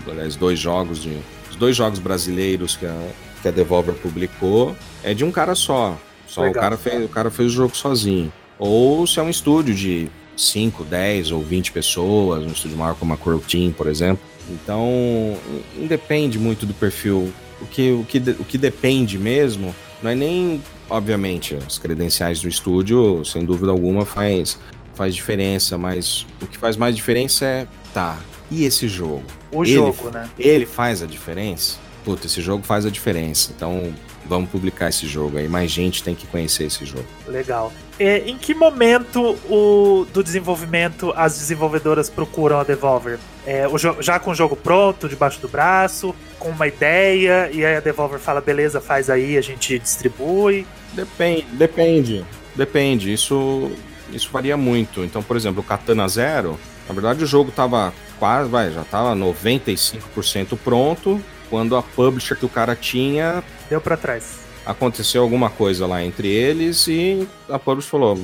aliás, dois jogos de. Os dois jogos brasileiros que a, que a Devolver publicou é de um cara só. Só o cara, fez, o cara fez o jogo sozinho. Ou se é um estúdio de 5, 10 ou 20 pessoas, um estúdio maior como a Crow Team, por exemplo. Então, independe muito do perfil. O que, o que, o que depende mesmo não é nem obviamente, as credenciais do estúdio, sem dúvida alguma, faz, faz diferença, mas o que faz mais diferença é, tá, e esse jogo? O ele, jogo, né? Ele faz a diferença? Puta, esse jogo faz a diferença. Então, vamos publicar esse jogo aí. Mais gente tem que conhecer esse jogo. Legal. É, em que momento o, do desenvolvimento as desenvolvedoras procuram a Devolver? É, já com o jogo pronto, debaixo do braço, com uma ideia, e aí a Devolver fala, beleza, faz aí, a gente distribui. Depende, depende. Depende. Isso, isso varia muito. Então, por exemplo, o Katana Zero, na verdade o jogo tava quase, vai, já tava 95% pronto, quando a publisher que o cara tinha. Deu para trás aconteceu alguma coisa lá entre eles e a Publish falou: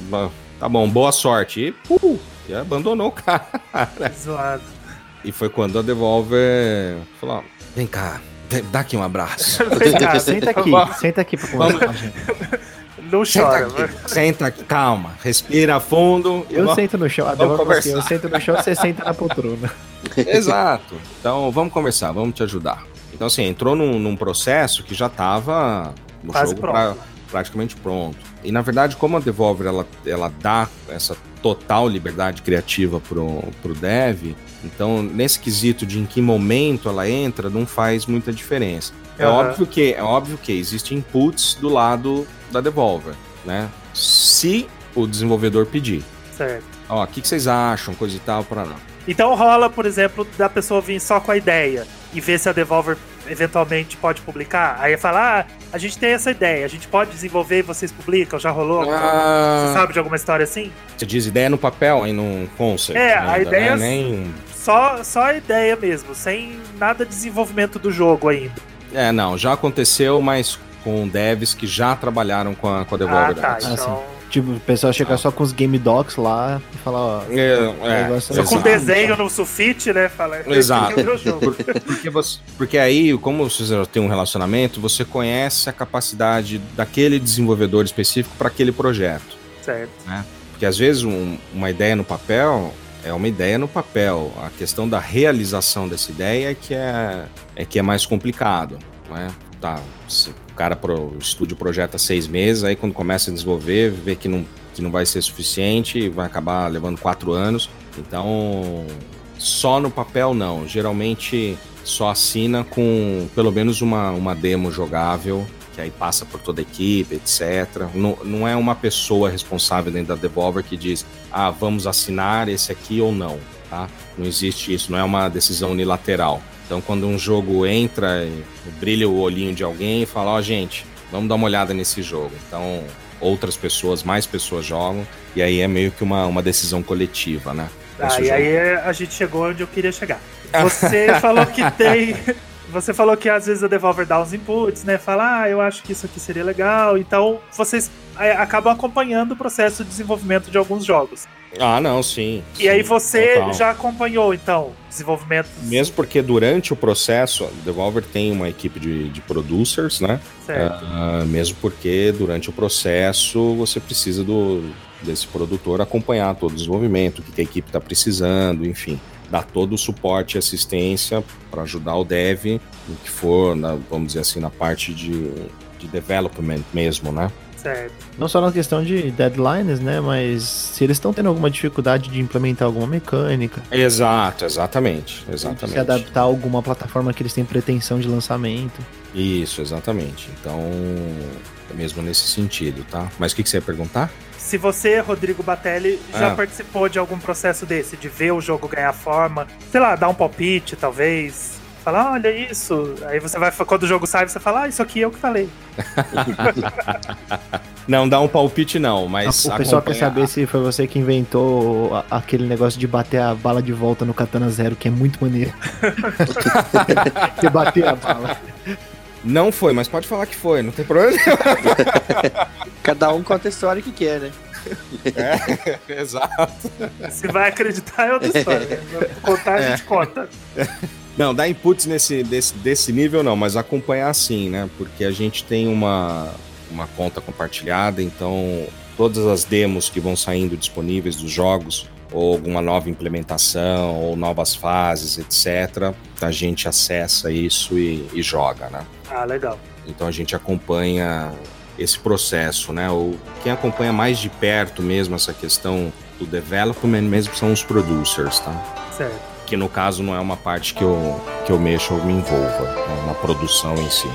tá bom, boa sorte. E, uh, e abandonou o cara. Zoado. E foi quando a Devolver falou: vem cá, dá aqui um abraço. [laughs] Vem cá, senta aqui, senta aqui pra conversar [laughs] Não chora, senta aqui, senta aqui, calma, respira fundo. Eu vamos, sento no chão, a vamos conversar. eu sento no chão, você [laughs] senta na poltrona. Exato. Então vamos conversar, vamos te ajudar. Então, assim, entrou num, num processo que já estava no Quase jogo pra, praticamente pronto. E na verdade, como a Devolver ela, ela dá essa total liberdade criativa pro, pro dev, então nesse quesito de em que momento ela entra, não faz muita diferença. É, óbvio que é óbvio que existem inputs do lado da Devolver, né? Se o desenvolvedor pedir. Certo. Ó, o que, que vocês acham, coisa e tal, para não. Então rola, por exemplo, da pessoa vir só com a ideia e ver se a Devolver eventualmente pode publicar. Aí fala, ah, a gente tem essa ideia, a gente pode desenvolver e vocês publicam, já rolou? Ah, Você sabe de alguma história assim? Você diz ideia no papel e num concept. É, ainda, a ideia né? Nem... só, só a ideia mesmo, sem nada de desenvolvimento do jogo ainda. É, não, já aconteceu, mas com devs que já trabalharam com a, com a Devolver. Ah, tá, então... Ah, Tipo, o pessoal chega ah. só com os game docs lá e fala, ó. É, é, só com desenho no sulfite, né? Fala, exato. porque, você, porque aí, como você já tem um relacionamento, você conhece a capacidade daquele desenvolvedor específico para aquele projeto. Certo. Né? Porque às vezes um, uma ideia no papel é uma ideia no papel. A questão da realização dessa ideia é que é, é que é mais complicado, né? Tá, o cara pro o estúdio projeta seis meses, aí quando começa a desenvolver, vê que não, que não vai ser suficiente, vai acabar levando quatro anos. Então, só no papel não. Geralmente só assina com pelo menos uma, uma demo jogável que aí passa por toda a equipe, etc. Não, não é uma pessoa responsável dentro da Devolver que diz, ah, vamos assinar esse aqui ou não, tá? Não existe isso, não é uma decisão unilateral. Então, quando um jogo entra, brilha o olhinho de alguém e fala, ó, oh, gente, vamos dar uma olhada nesse jogo. Então, outras pessoas, mais pessoas jogam, e aí é meio que uma, uma decisão coletiva, né? Ah, e aí a gente chegou onde eu queria chegar. [laughs] Você falou que tem [laughs] você falou que às vezes a Devolver dá uns inputs, né? Fala, ah, eu acho que isso aqui seria legal. Então, vocês é, acabam acompanhando o processo de desenvolvimento de alguns jogos. Ah, não, sim. E sim, aí você total. já acompanhou, então, desenvolvimento? Mesmo porque durante o processo, a Devolver tem uma equipe de, de producers, né? Certo. Uh, mesmo porque durante o processo você precisa do, desse produtor acompanhar todo o desenvolvimento, o que a equipe está precisando, enfim dar todo o suporte e assistência para ajudar o dev no que for, na, vamos dizer assim, na parte de, de development mesmo, né? Certo. Não só na questão de deadlines, né? Mas se eles estão tendo alguma dificuldade de implementar alguma mecânica. Exato, exatamente. Exatamente. Se adaptar a alguma plataforma que eles têm pretensão de lançamento. Isso, exatamente. Então, é mesmo nesse sentido, tá? Mas o que, que você ia perguntar? Se você, Rodrigo Batelli, já ah. participou de algum processo desse, de ver o jogo ganhar forma, sei lá, dar um palpite, talvez. Falar, olha isso. Aí você vai, quando o jogo sai, você fala, ah, isso aqui é o que falei. [laughs] não, dá um palpite não, mas. O pessoal quer saber se foi você que inventou aquele negócio de bater a bala de volta no Katana Zero, que é muito maneiro. [laughs] [laughs] você bater a bala. Não foi, mas pode falar que foi, não tem problema. [laughs] Cada um conta a história que quer, né? É, [laughs] exato. Se vai acreditar é outra história. Né? Contar a gente é. conta. Não, dar inputs nesse, desse, desse nível não, mas acompanhar sim, né? Porque a gente tem uma, uma conta compartilhada, então todas as demos que vão saindo disponíveis dos jogos, ou alguma nova implementação, ou novas fases, etc., a gente acessa isso e, e joga, né? Ah, legal. Então a gente acompanha esse processo, né? O, quem acompanha mais de perto mesmo essa questão do development mesmo são os producers, tá? Certo. Que no caso não é uma parte que eu, que eu mexo ou me envolva né? na produção em si.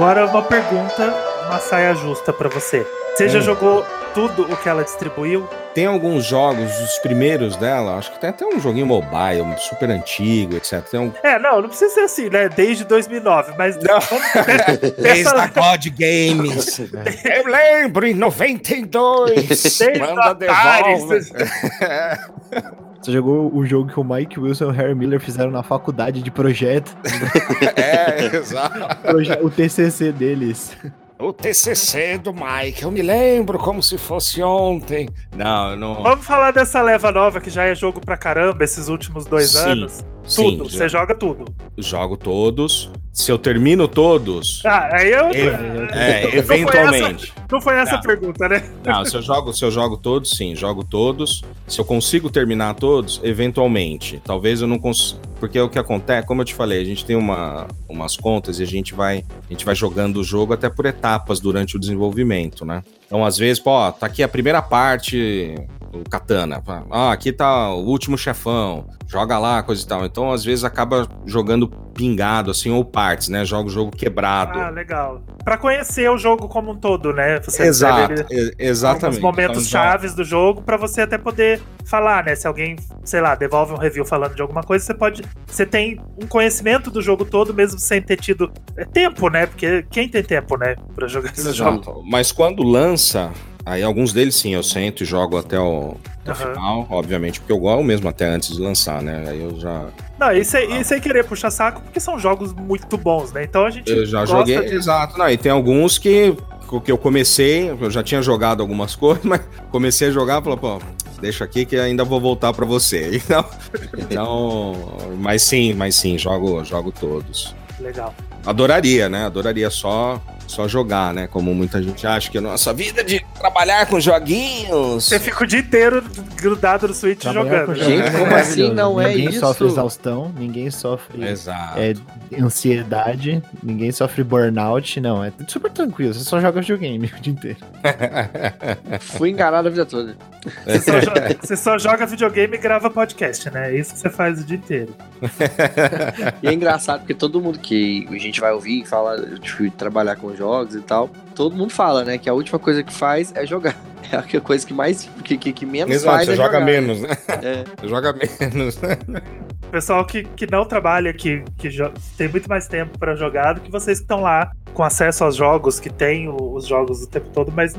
Agora uma pergunta, uma saia justa para você. Você hum. já jogou tudo o que ela distribuiu? Tem alguns jogos, os primeiros dela, acho que tem até um joguinho mobile, um super antigo, etc. Um... É, não, não precisa ser assim, né? Desde 2009, mas. Não. [laughs] Desde a God Games. [laughs] Eu lembro, em 92. Desde Manda devolve. [laughs] Você jogou o jogo que o Mike Wilson e o Harry Miller fizeram na faculdade de projeto. [laughs] é, exato. O TCC deles. O TCC do Mike, eu me lembro como se fosse ontem. Não, não. Vamos falar dessa leva nova que já é jogo pra caramba esses últimos dois sim, anos. Tudo, sim, você joga tudo. Jogo todos. Se eu termino todos. Ah, aí eu. é, eventualmente. [laughs] Não foi essa, não foi essa pergunta, né? Não, se eu, jogo, se eu jogo todos, sim, jogo todos. Se eu consigo terminar todos, eventualmente. Talvez eu não consiga. Porque é o que acontece, como eu te falei, a gente tem uma, umas contas e a gente vai a gente vai jogando o jogo até por etapas durante o desenvolvimento, né? Então, às vezes, pô, tá aqui a primeira parte, o Katana. Ah, aqui tá o último chefão, joga lá, coisa e tal. Então, às vezes, acaba jogando pingado, assim, ou partes, né? Joga o jogo quebrado. Ah, legal. Pra conhecer o jogo como um todo, né? Você Exato, ele, exatamente. Os momentos então, chaves do jogo para você até poder falar, né? Se alguém, sei lá, devolve um review falando de alguma coisa, você pode. Você tem um conhecimento do jogo todo, mesmo sem ter tido é, tempo, né? Porque quem tem tempo, né? Pra jogar esse jogo. Mas quando lança, Aí alguns deles sim, eu sento e jogo até o, até uhum. final, obviamente, porque eu gosto mesmo até antes de lançar, né? Aí eu já. Não, isso é, isso é querer puxar saco, porque são jogos muito bons, né? Então a gente. Eu já joguei, de... exato. Não, e tem alguns que, que eu comecei, eu já tinha jogado algumas [laughs] coisas, mas comecei a jogar e falei, pô, deixa aqui que ainda vou voltar para você. [laughs] Então, então, mas sim, mas sim, jogo, jogo todos. Legal. Adoraria, né? Adoraria só só jogar, né? Como muita gente acha que a nossa vida é de trabalhar com joguinhos. Você fica o dia inteiro grudado no Switch trabalhar jogando. Gente, como é assim não é ninguém isso? Ninguém sofre exaustão, ninguém sofre é, ansiedade, ninguém sofre burnout, não. É super tranquilo, você só joga videogame o dia inteiro. [laughs] Fui enganado a vida toda. Você só, joga, você só joga videogame e grava podcast, né? É isso que você faz o dia inteiro. e é engraçado porque todo mundo que a gente vai ouvir fala de trabalhar com jogos e tal, todo mundo fala, né, que a última coisa que faz é jogar. [laughs] É a coisa que mais, que, que, que menos Exato, faz você é joga jogar. menos, né? [laughs] É. Você joga menos. [laughs] Pessoal que, que não trabalha, que, que tem muito mais tempo para jogar do que vocês que estão lá com acesso aos jogos, que tem os jogos o tempo todo, mas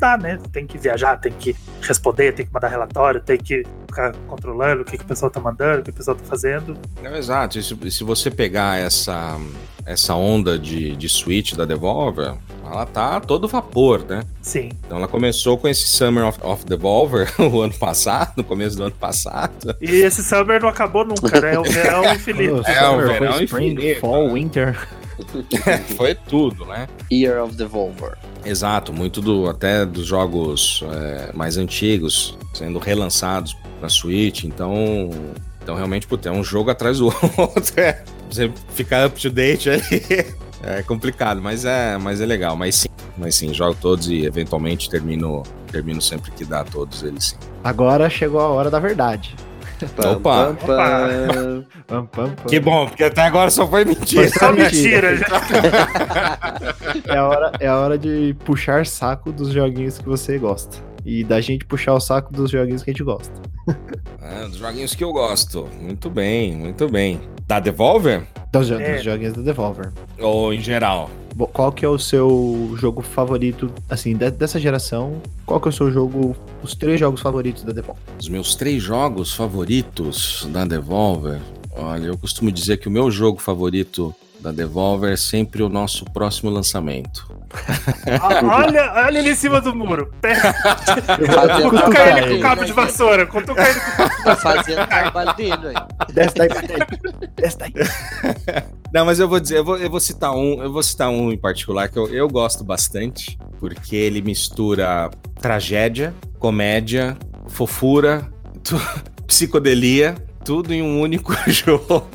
dá, né? Tem que viajar, tem que responder, tem que mandar relatório, tem que ficar controlando o que, que o pessoal tá mandando, o que o pessoal tá fazendo. É, exato. E se, se você pegar essa, essa onda de, de Switch da Devolver, ela tá todo vapor, né? Sim. Então ela começou com esse Summer of, of Devolver [laughs] o ano passado, no começo do ano passado. E esse Summer não acabou nunca, né? É o verão [laughs] infinito. é, o verão infinito. Fall, Winter. [laughs] Foi tudo, né? Year of Devolver. Exato, muito do até dos jogos é, mais antigos sendo relançados na Switch, então então realmente putz, é um jogo atrás do [laughs] outro, é, você ficar up to date aí [laughs] é complicado, mas é, mas é legal, mas sim, mas sim, jogo todos e eventualmente termino termino sempre que dá todos eles sim. Agora chegou a hora da verdade. Opa! Pam, pam, que bom, porque até agora só foi mentira. Foi só mentira. [laughs] é, a hora, é a hora de puxar saco dos joguinhos que você gosta. E da gente puxar o saco dos joguinhos que a gente gosta. É, dos joguinhos que eu gosto. Muito bem, muito bem. Da Devolver? Dos, é. dos joguinhos da Devolver. Ou em geral? Qual que é o seu jogo favorito, assim, de, dessa geração? Qual que é o seu jogo, os três jogos favoritos da Devolver? Os meus três jogos favoritos da Devolver? Olha, eu costumo dizer que o meu jogo favorito da Devolver é sempre o nosso próximo lançamento. [laughs] Ah, olha, olha ele em cima do muro. Cutuca ele com cabo de vassoura. Cutuca ele com Tá fazendo trabalho dele, aí. Desce daí, Desce daí. [laughs] Não, mas eu vou dizer, eu vou, eu vou citar um, eu vou citar um em particular que eu, eu gosto bastante, porque ele mistura tragédia, comédia, fofura, [laughs] psicodelia tudo em um único [laughs] jogo.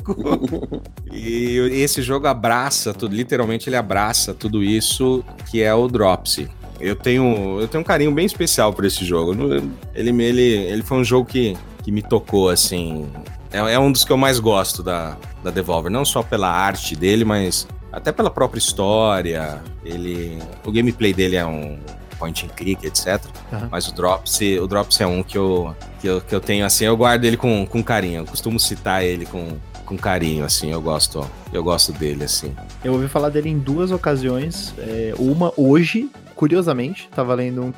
e esse jogo abraça tudo, literalmente ele abraça tudo isso que é o Dropsy. Eu tenho, eu tenho um carinho bem especial por esse jogo. Ele, ele, ele foi um jogo que, que me tocou, assim. É, é um dos que eu mais gosto da, da Devolver. Não só pela arte dele, mas até pela própria história. Ele, o gameplay dele é um point and click, etc. Uhum. Mas o Drops, o Drops é um que eu, que eu, que eu tenho assim, eu guardo ele com, com carinho. Eu costumo citar ele com, com carinho, assim, eu gosto, eu gosto dele, assim. Eu ouvi falar dele em duas ocasiões. É, uma hoje, curiosamente, tava lendo um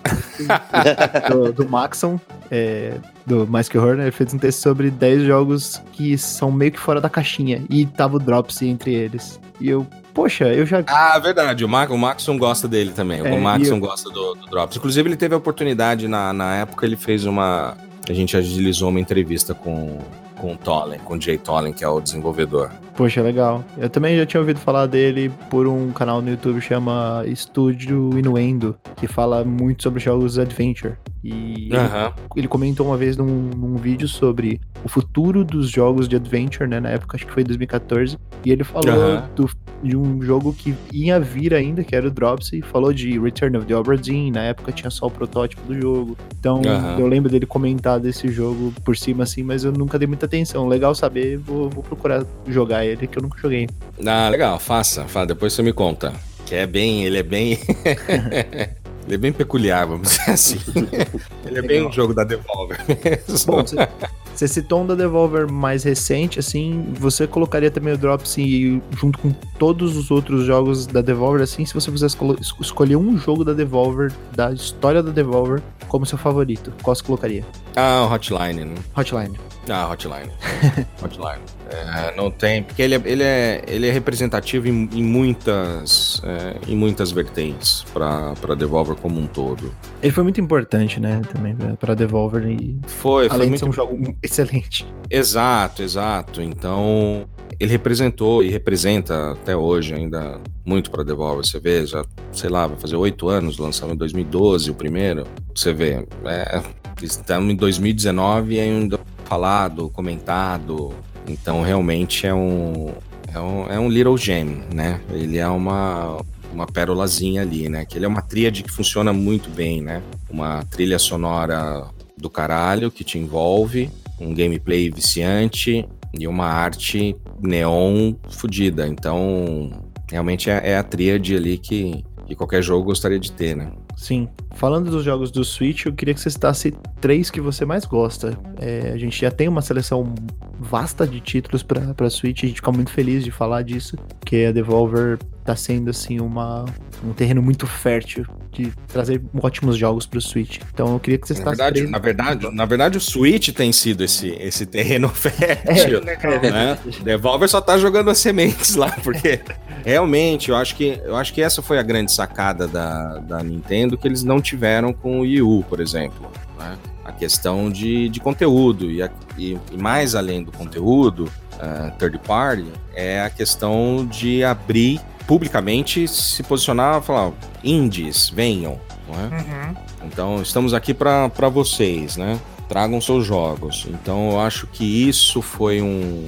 do, do Maxon, é, do Mais Que Horror? Ele fez um texto sobre 10 jogos que são meio que fora da caixinha. E tava o Drops entre eles. E eu, poxa, eu já. Ah, verdade. O, Mar o Maxon gosta dele também. É, o Maxon eu... gosta do, do, Drops. Inclusive, ele teve a oportunidade, na, na época, ele fez uma. A gente agilizou uma entrevista com, com o Tolen, com o Jay Tolen, que é o desenvolvedor. Poxa, legal. Eu também já tinha ouvido falar dele por um canal no YouTube que chama Estúdio Inuendo, que fala muito sobre jogos Adventure. E Aham. ele comentou uma vez num, num vídeo sobre o futuro dos jogos de adventure, né? Na época, acho que foi 2014. E ele falou Aham. do- de um jogo que ia vir ainda, que era o Drops, e falou de Return of the Obra Dinn. Na época tinha só o protótipo do jogo. Então, Aham. eu lembro dele comentar desse jogo por cima, assim, mas eu nunca dei muita atenção. Legal saber, vou, vou procurar jogar ele, que eu nunca joguei. Ah, legal, faça, faça, depois você me conta. Que é bem, ele é bem. [laughs] ele é bem peculiar, vamos dizer [laughs] assim. ele é bem um jogo da Devolver mesmo. Bom, você, citou um da Devolver mais recente, assim, você colocaria também o Drops e, junto com todos os outros jogos da Devolver, assim, se você quisesse escolher um jogo da Devolver, da história da Devolver, como seu favorito, qual você colocaria? Ah, o Hotline, né? Hotline. Ah, Hotline. [laughs] Hotline. É, não tem, porque ele é, ele é, ele é representativo em, em muitas, é, em muitas vertentes para Devolver como um todo. Ele foi muito importante, né, também, pra- pra Devolver, e Foi, foi muito um jogo excelente. Exato, exato. Então, ele representou e representa até hoje ainda muito para Devolver. Você vê, já, sei lá, vai fazer oito anos, lançamos em 2012 o primeiro. Você vê, é, estamos em 2019 e ainda falado, comentado. Então, realmente é um, é um, é um little gem, né? Ele é uma, uma pérolazinha ali, né? Que ele é uma tríade que funciona muito bem, né? Uma trilha sonora do caralho que te envolve, um gameplay viciante e uma arte neon fodida. Então, realmente é, é a tríade ali que, que qualquer jogo gostaria de ter, né? Sim. Falando dos jogos do Switch, eu queria que você citasse três que você mais gosta. É, a gente já tem uma seleção vasta de títulos pra, pra Switch, a gente fica muito feliz de falar disso, porque a Devolver tá sendo, assim, uma, um terreno muito fértil de trazer ótimos jogos pro Switch. Então eu queria que você Na citasse verdade, três. na verdade, na verdade, o Switch tem sido esse, esse terreno [laughs] fértil. Legal. né? Devolver só tá jogando as sementes lá, porque realmente eu acho que eu acho que essa foi a grande sacada da, da Nintendo que eles não tiveram com o Wii U, por exemplo. né? A questão de, de conteúdo e, a- e- e mais além do conteúdo ah, third party é a questão de abrir publicamente, se posicionar, falar indies, venham, não é? Uhum. Então, estamos aqui para vocês, né? Tragam seus jogos. Então, eu acho que isso foi um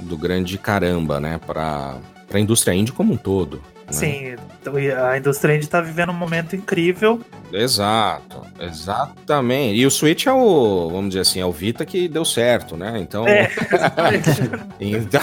do grande caramba, né? Para a indústria indie como um todo. né? Sim, a indústria indie tá vivendo um momento incrível. Exato, exatamente. E o Switch é o, vamos dizer assim, é o Vita que deu certo, né? Então, É, [laughs] então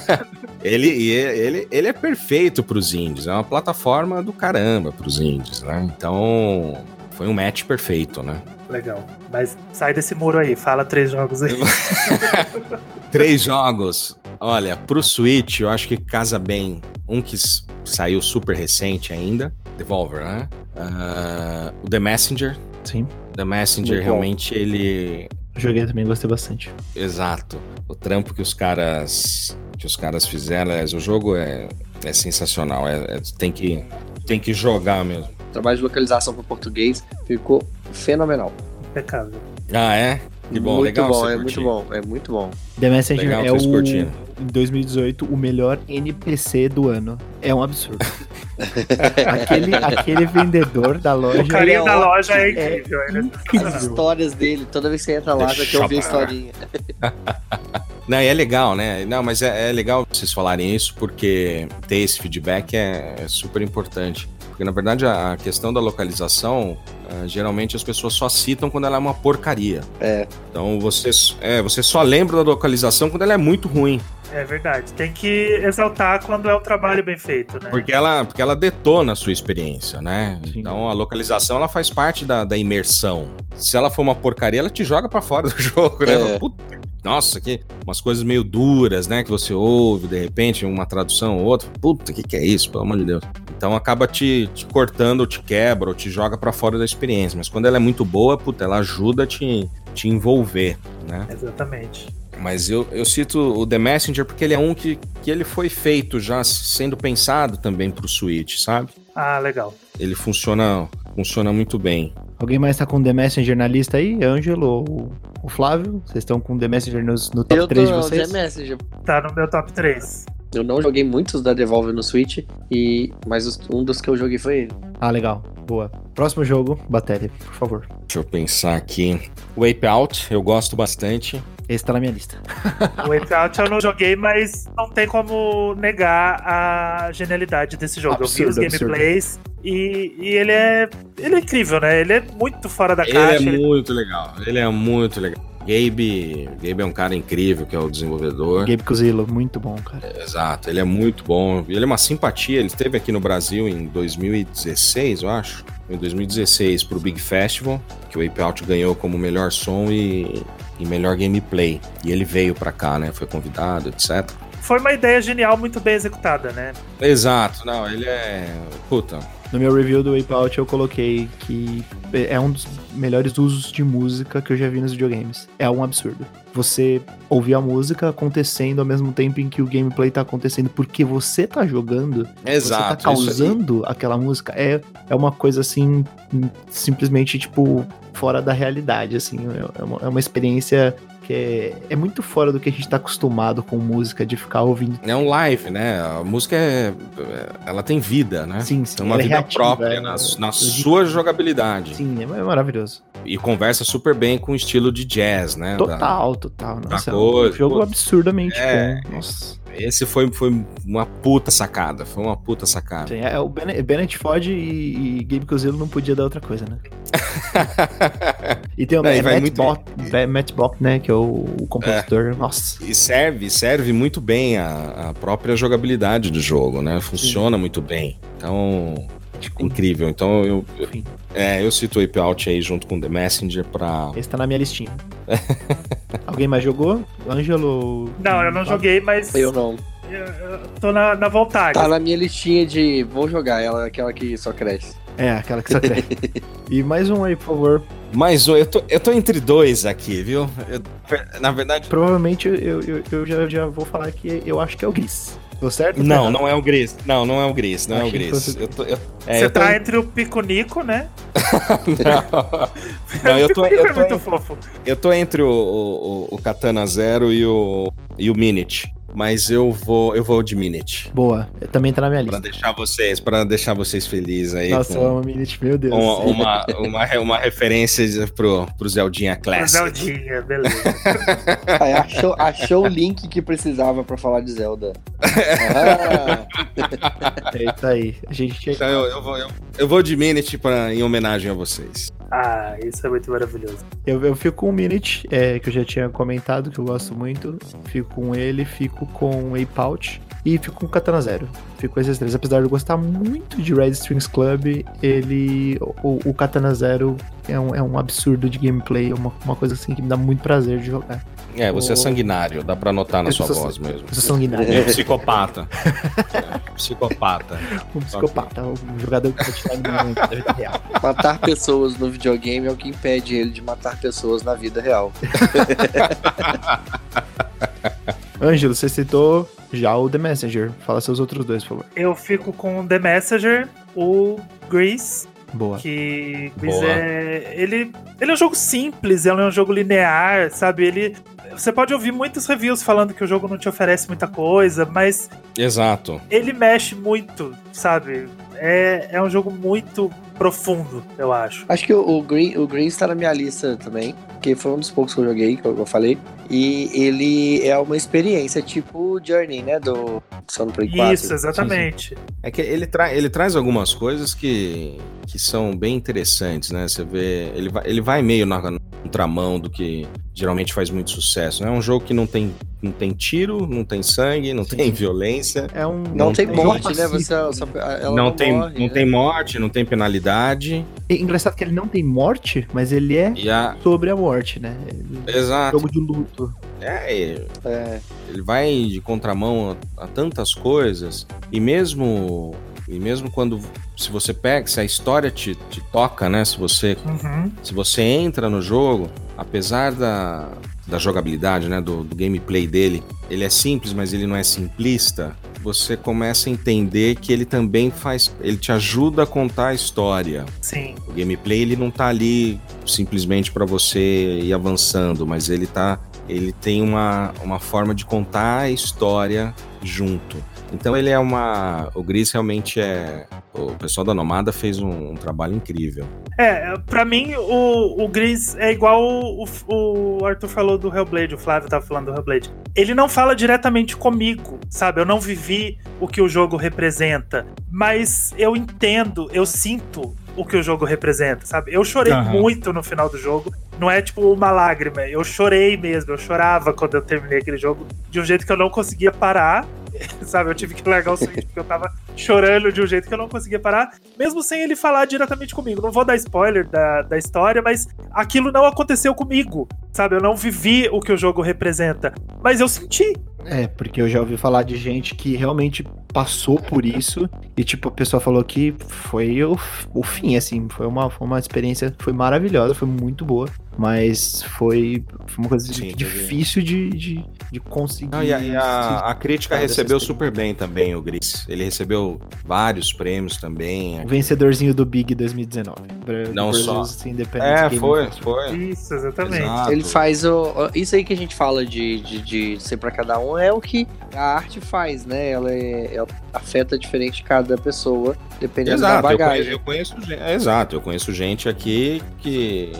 [laughs] ele, e ele, ele é perfeito para os indies. É uma plataforma do caramba para os indies, né? Então, foi um match perfeito, né? Legal. Mas sai desse muro aí, fala três jogos aí. [laughs] Três jogos. Olha, pro Switch, eu acho que casa bem um que saiu super recente ainda, Devolver, né? Ah, o The Messenger. Sim. The Messenger, Muito bom. realmente, ele... Joguei também, gostei bastante. Exato. O trampo que os caras que os caras fizeram, o jogo é, é sensacional. É, é- tem, que, tem que jogar mesmo. O trabalho de localização para português ficou fenomenal. Impecável. Ah, é? Que bom, muito legal bom, você é curtir. muito bom, é muito bom. The Messenger Legal é o, em 2018, o melhor NPC do ano. É um absurdo. [laughs] aquele, aquele vendedor da loja. O carinha é da ótimo. loja é É incrível. ele é As histórias dele, toda vez que você entra lá, já quer ouvir a eu historinha. [laughs] Não, e é legal, né? Não, mas é, é legal vocês falarem isso porque ter esse feedback é, é super importante. Porque, na verdade, a, questão da localização, ah, geralmente as pessoas só citam quando ela é uma porcaria. É. Então, você, é, você só lembra da localização quando ela é muito ruim. É verdade. Tem que exaltar quando é um trabalho bem feito, né? Porque ela, porque ela detona a sua experiência, né? Sim. Então, a localização, ela faz parte da, da imersão. Se ela for uma porcaria, ela te joga pra fora [laughs] do jogo, né? É. Puta, nossa, que umas coisas meio duras, né? Que você ouve, de repente, uma tradução ou outra. Puta, o que, que é isso? Pelo amor de Deus. Então acaba te, te cortando, ou te quebra, ou te joga pra fora da experiência. Mas quando ela é muito boa, puta, ela ajuda a te, te envolver, né? Exatamente. Mas eu, eu cito o The Messenger porque ele é um que, que ele foi feito já sendo pensado também pro Switch, sabe? Ah, legal. Ele funciona, funciona muito bem. Alguém mais tá com The Messenger na lista aí? Ângelo ou o Flávio? Vocês estão com The Messenger nos- no, top Eu 3 de vocês? The Messenger. Tá no meu top 3. Eu não joguei muitos da Devolver no Switch, e... mas os- um dos que eu joguei foi ele. Ah, legal. Boa. Próximo jogo, Batéria, por favor. Deixa eu pensar aqui. Wipeout, eu gosto bastante. Esse tá na minha lista. [laughs] O Wipeout eu não joguei, mas não tem como negar a genialidade desse jogo. Absurdo, eu vi os gameplays e, e, ele é ele é incrível, né? Ele é muito fora da ele caixa. Ele é muito legal. Ele é muito legal. Gabe, Gabe é um cara incrível, que é o desenvolvedor. Gabe Cozillo, muito bom, cara. É, exato, ele é muito bom. Ele é uma simpatia. Ele esteve aqui no Brasil em 2016, eu acho. Em 2016 pro Big Festival, que o Ape Out ganhou como melhor som e, e melhor gameplay. E ele veio pra cá, né? Foi convidado, etc. Foi uma ideia genial, muito bem executada, né? Exato, não, ele é. Puta, no meu review do Wipeout eu coloquei que é um dos melhores usos de música que eu já vi nos videogames. É um absurdo. Você ouvir a música acontecendo ao mesmo tempo em que o gameplay tá acontecendo porque você tá jogando. Exato. Você tá causando aquela música. É, é uma coisa assim, simplesmente tipo fora da realidade, assim. É uma, é uma experiência que é, é, muito fora do que a gente tá acostumado com música, de ficar ouvindo. É um live, né? A música é. Ela tem vida, né? Sim, sim. Tem uma vida é reativa, própria é, na, na sua jogabilidade. Sim, é maravilhoso. E conversa super bem com o estilo de jazz, né? Total, da, total. Nossa, da coisa, é um jogo absurdamente é, bom. Nossa. Esse foi, foi uma puta sacada. Foi uma puta sacada. Sim, é, o Bennett Ford e, e Gabe não podia dar outra coisa, né? [laughs] e tem o Matt, Matt, Bock, Matt Bock, né? Que é o, o compositor. É. Nossa. E serve, serve muito bem a, a própria jogabilidade do jogo, né? Funciona Sim. muito bem. Então, incrível. Então eu, eu, é, eu cito o Ape Out aí junto com The Messenger pra. Esse tá na minha listinha. Alguém mais jogou? Ângelo? Não, eu não joguei, mas. Eu não. Eu, eu tô na, na vontade. Tá na minha listinha de vou jogar, ela é aquela que só cresce. É, aquela que só cresce. [laughs] e mais um aí, por favor. Mais um, eu tô, eu tô entre dois aqui, viu? Eu, na verdade. Provavelmente eu, eu, eu já, já vou falar que eu acho que é o Gris. Tô certo? Não, não é o Gris. Não, não é o Gris. Não é o Gris. Eu tô, eu, é, Você tá entre o Piconico, né? não. [laughs] não, eu tô, eu tô, é muito fofo. Eu tô entre o, o, o Katana Zero e o, e o Minute mas eu vou eu vou de Minute. Boa, também tá na minha lista. Pra deixar vocês, para deixar vocês felizes aí. Nossa, com uma Minute, meu Deus. Uma, uma, uma, uma, referência pro, pro Zeldinha Classic. Zeldinha, beleza. [laughs] Aí, achou, achou o link que precisava para falar de Zelda. Ah. é isso aí. A gente então eu, eu, vou, eu, eu vou de Minute pra, em homenagem a vocês. Ah, isso é muito maravilhoso. Eu, eu fico com o Minute, é, que eu já tinha comentado, que eu gosto muito. Fico com ele, fico com Ape Out e fico com Katana Zero. Fico com esses três. Apesar de eu gostar muito de Red Strings Club, ele. O, o Katana Zero é um, é um absurdo de gameplay, é uma, uma coisa assim que me dá muito prazer de jogar. É, você é sanguinário, dá pra notar na eu sua sou, voz mesmo. Eu sou sanguinário. É psicopata. é, [laughs] psicopata. Um psicopata, um jogador que vai tirar da vida real. [laughs] Matar pessoas no videogame é o que impede ele de matar pessoas na vida real. [laughs] Ângelo, você citou já o The Messenger. Fala seus outros dois, por favor. Eu fico com o The Messenger, o Grease Boa. Que Grease é. Ele, ele é um jogo simples, ele é um jogo linear, sabe? Ele. Você pode ouvir muitos reviews falando que o jogo não te oferece muita coisa, mas. Exato. Ele mexe muito, sabe? É, é um jogo muito profundo, eu acho. Acho que o, o Green, o Green está na minha lista também, que foi um dos poucos que eu joguei, que eu, falei. E ele é uma experiência tipo Journey, né? Do Sono Play 4. Isso, exatamente. Sim, sim. É que ele, tra ele traz algumas coisas que, que são bem interessantes, né? Você vê. Ele vai, ele vai meio na contramão do que geralmente faz muito sucesso. Né? É um jogo que não tem, não tem tiro, não tem sangue, não Sim. tem violência. É um, não, não tem, tem morte, né? Você, não, não, tem, morre, não né? tem morte, não tem penalidade. É engraçado que ele não tem morte, mas ele é a... sobre a morte, né? Ele... Exato. Jogo de luto. É, é, ele vai de contramão a, a tantas coisas e mesmo e mesmo quando se você pega, se a história te, te toca, né? Se você uhum. se você entra no jogo, apesar da, da jogabilidade, né, do, do, gameplay dele, ele é simples, mas ele não é simplista. Você começa a entender que ele também faz, ele te ajuda a contar a história. Sim. O gameplay ele não tá ali simplesmente para você ir avançando, mas ele tá, ele tem uma, uma forma de contar a história junto. Então ele é uma. O Gris realmente é. O pessoal da Nomada fez um, um trabalho incrível. É, pra mim, o, o Gris é igual o, o Arthur falou do Hellblade, o Flávio tava falando do Hellblade. Ele não fala diretamente comigo, sabe? Eu não vivi o que o jogo representa, mas eu entendo, eu sinto o que o jogo representa, sabe? Eu chorei Aham. muito no final do jogo. Não é tipo uma lágrima, eu chorei mesmo, eu chorava quando eu terminei aquele jogo de um jeito que eu não conseguia parar. [laughs] Sabe, eu tive que largar o Switch porque eu tava chorando de um jeito que eu não conseguia parar, mesmo sem ele falar diretamente comigo. Não vou dar spoiler da, da história, mas aquilo não aconteceu comigo, sabe? Eu não vivi o que o jogo representa, mas eu senti. É, porque eu já ouvi falar de gente que realmente passou por isso e, tipo, a pessoa falou que foi o, o fim, assim, foi uma, foi uma experiência, foi maravilhosa, foi muito boa, mas foi, foi uma coisa Sim, difícil de, de, de conseguir. Não, e a, e a- a crítica recebeu super bem também, o Gris. Ele recebeu vários prêmios também. O vencedorzinho do Big 2019. Bra- Não só. Independent É, Game foi, foi. Isso, exatamente. Exato. Ele faz o. Isso aí que a gente fala de, de, de ser pra cada um é o que a arte faz, né? Ela, é, ela afeta diferente cada pessoa, dependendo da Exato, eu bagagem. conheço, eu conheço gente. é, exato, eu conheço gente aqui que,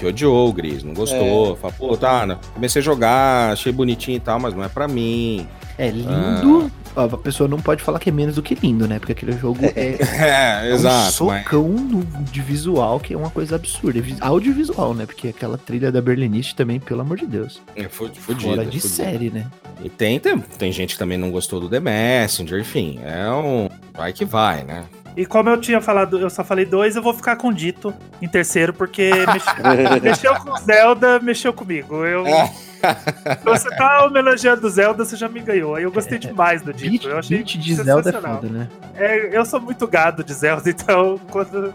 que odiou o Gris, não gostou. Fala, pô, tá, né, comecei a jogar, achei bonitinho e tal, mas não é pra mim. É lindo. ó, A pessoa não pode falar que é menos do que lindo, né? Porque aquele jogo é, É, é [laughs] um exato. mas- socão no- de visual que é uma coisa absurda. É vi- Audiovisual, né? Porque aquela trilha da Berliniste também, pelo amor de Deus. É fu- fudido, Fora de fudido. série, né? E tem, tem, tem gente que também não gostou do The Messenger, enfim, é um. Vai que vai, né? E como eu tinha falado, eu só falei dois, eu vou ficar com Dito em terceiro, porque mexe- [laughs] mexeu com Zelda, mexeu comigo. Eu, É. [laughs] Você tá homenageando Zelda, você já me ganhou. Aí eu gostei demais do Dito. Beat, Eu achei beat de Zelda é sensacional. foda, né? É, eu sou muito gado de Zelda, [laughs] então quando.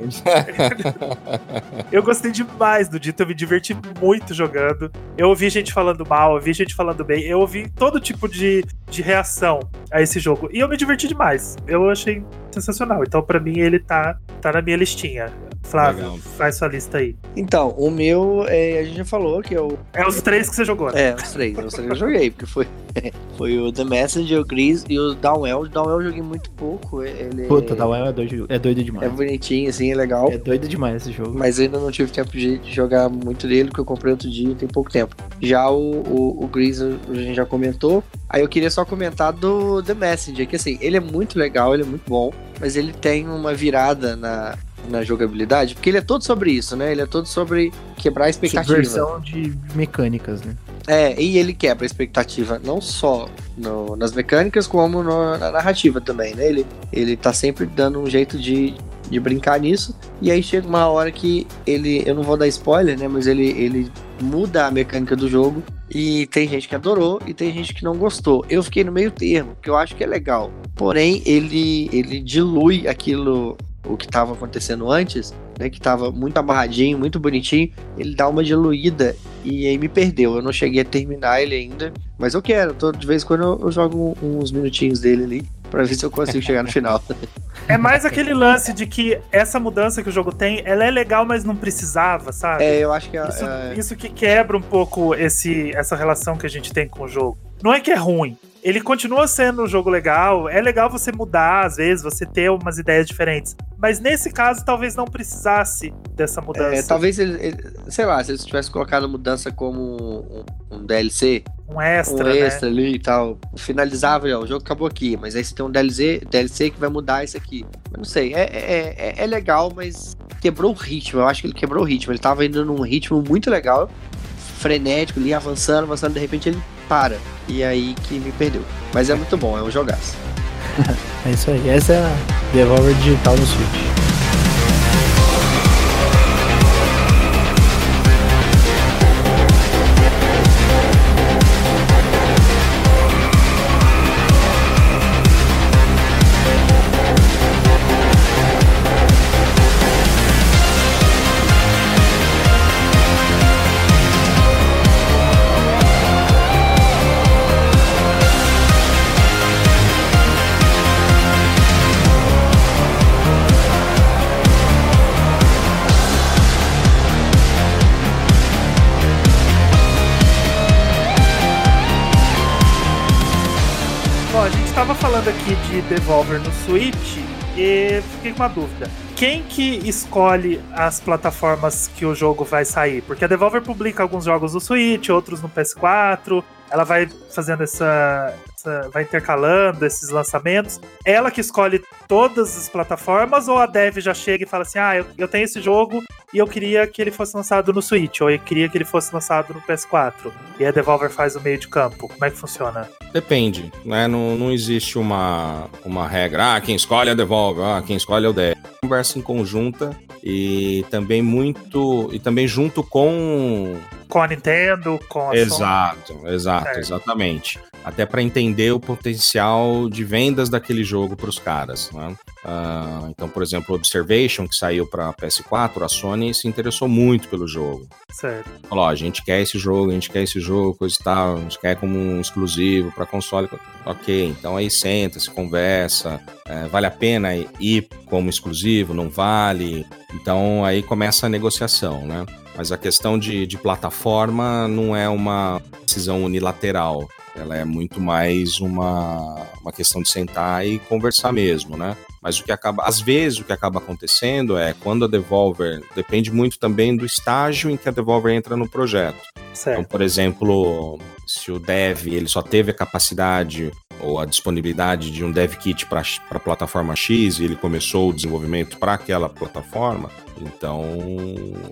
eu gostei demais do Dito, eu me diverti muito jogando. Eu ouvi gente falando mal, eu ouvi gente falando bem, eu ouvi todo tipo de, de reação a esse jogo. E eu me diverti demais. Eu achei sensacional. Então, pra mim, ele tá, tá na minha listinha. Flávio, Legal. faz sua lista aí. Então, o meu, é, a gente já falou que eu. É os três que você jogou, né? É, os três. Os três eu joguei, porque foi, [laughs] foi o The Messenger, o Gris e o Downwell. O Downwell eu joguei muito pouco. Ele Puta, Downwell é doido, é doido é demais. bonitinho, assim, é legal. É doido demais esse jogo. Mas eu ainda não tive tempo de jogar muito dele, porque eu comprei outro dia e tem pouco tempo. Já o, o, o Gris a gente já comentou. Aí eu queria só comentar do The Messenger, que assim, ele é muito legal, ele é muito bom, mas ele tem uma virada na, na jogabilidade, porque ele é todo sobre isso, né? Ele é todo sobre quebrar a expectativa. Subversão de mecânicas, né? É, e ele quebra a expectativa não só no- nas mecânicas, como no- na narrativa também, né? Ele, ele tá sempre dando um jeito de, de brincar nisso. E aí chega uma hora que ele. Eu não vou dar spoiler, né? Mas ele, ele muda a mecânica do jogo. E tem gente que adorou e tem gente que não gostou. Eu fiquei no meio termo, que eu acho que é legal. Porém, ele, ele dilui aquilo, o que estava acontecendo antes, né? Que tava muito amarradinho, muito bonitinho. Ele dá uma diluída e aí me perdeu. Eu não cheguei a terminar ele ainda, mas eu quero. Tô, de vez em quando eu, eu jogo uns minutinhos dele ali pra ver se eu consigo chegar no final. [laughs] É mais aquele lance de que essa mudança que o jogo tem, ela é legal, mas não precisava, sabe? É, eu acho que é, Isso, é- isso que quebra um pouco esse, essa relação que a gente tem com o jogo. Não é que é ruim. Ele continua sendo um jogo legal. É legal você mudar, às vezes, você ter umas ideias diferentes. Mas nesse caso, talvez não precisasse dessa mudança. é, talvez ele, ele- sei lá, se eles tivessem colocado a mudança como um, um DLC, Um extra, um né? extra ali e tal, finalizava, ó, o jogo acabou aqui, mas aí você tem um DLC, DLC que vai mudar isso aqui. Eu não sei, é, é, é, é legal, mas quebrou o ritmo. Eu acho que ele quebrou o ritmo. Ele tava indo num ritmo muito legal, frenético ali, avançando, avançando, de repente ele para. E aí que me perdeu. Mas é muito bom, é um jogaço. [laughs] É isso aí. Essa é a Devolver Digital no Switch. De Devolver no Switch e fiquei com uma dúvida. Quem que escolhe as plataformas que o jogo vai sair? Porque a Devolver publica alguns jogos no Switch, outros no PS4. Ela vai fazendo essa, vai intercalando esses lançamentos. Ela que escolhe todas as plataformas ou a Dev já chega e fala assim: "Ah, eu, eu tenho esse jogo e eu queria que ele fosse lançado no Switch ou eu queria que ele fosse lançado no PS4". E a Devolver faz o meio de campo. Como é que funciona? Depende, né? Não, não existe uma, uma regra. Ah, quem escolhe é a Devolver, ah, quem escolhe é o Dev. Conversa em conjunta e também muito e também junto com com a Nintendo, com a Exato, Sony. exato, certo. exatamente. Até para entender o potencial de vendas daquele jogo para os caras. Né? Uh, então, por exemplo, Observation, que saiu para PS4, a Sony se interessou muito pelo jogo. Certo. Falou: a gente quer esse jogo, a gente quer esse jogo, coisa e tal, a gente quer como um exclusivo para console. Ok, então aí senta, se conversa, é, vale a pena ir como exclusivo, não vale. Então aí começa a negociação, né? Mas a questão de, de plataforma não é uma decisão unilateral. Ela é muito mais uma, uma questão de sentar e conversar mesmo, né? Mas o que acaba, às vezes, o que acaba acontecendo é quando a Devolver depende muito também do estágio em que a Devolver entra no projeto. Certo. Então, por exemplo, se o dev ele só teve a capacidade ou a disponibilidade de um dev kit para a plataforma X e ele começou o desenvolvimento para aquela plataforma, então,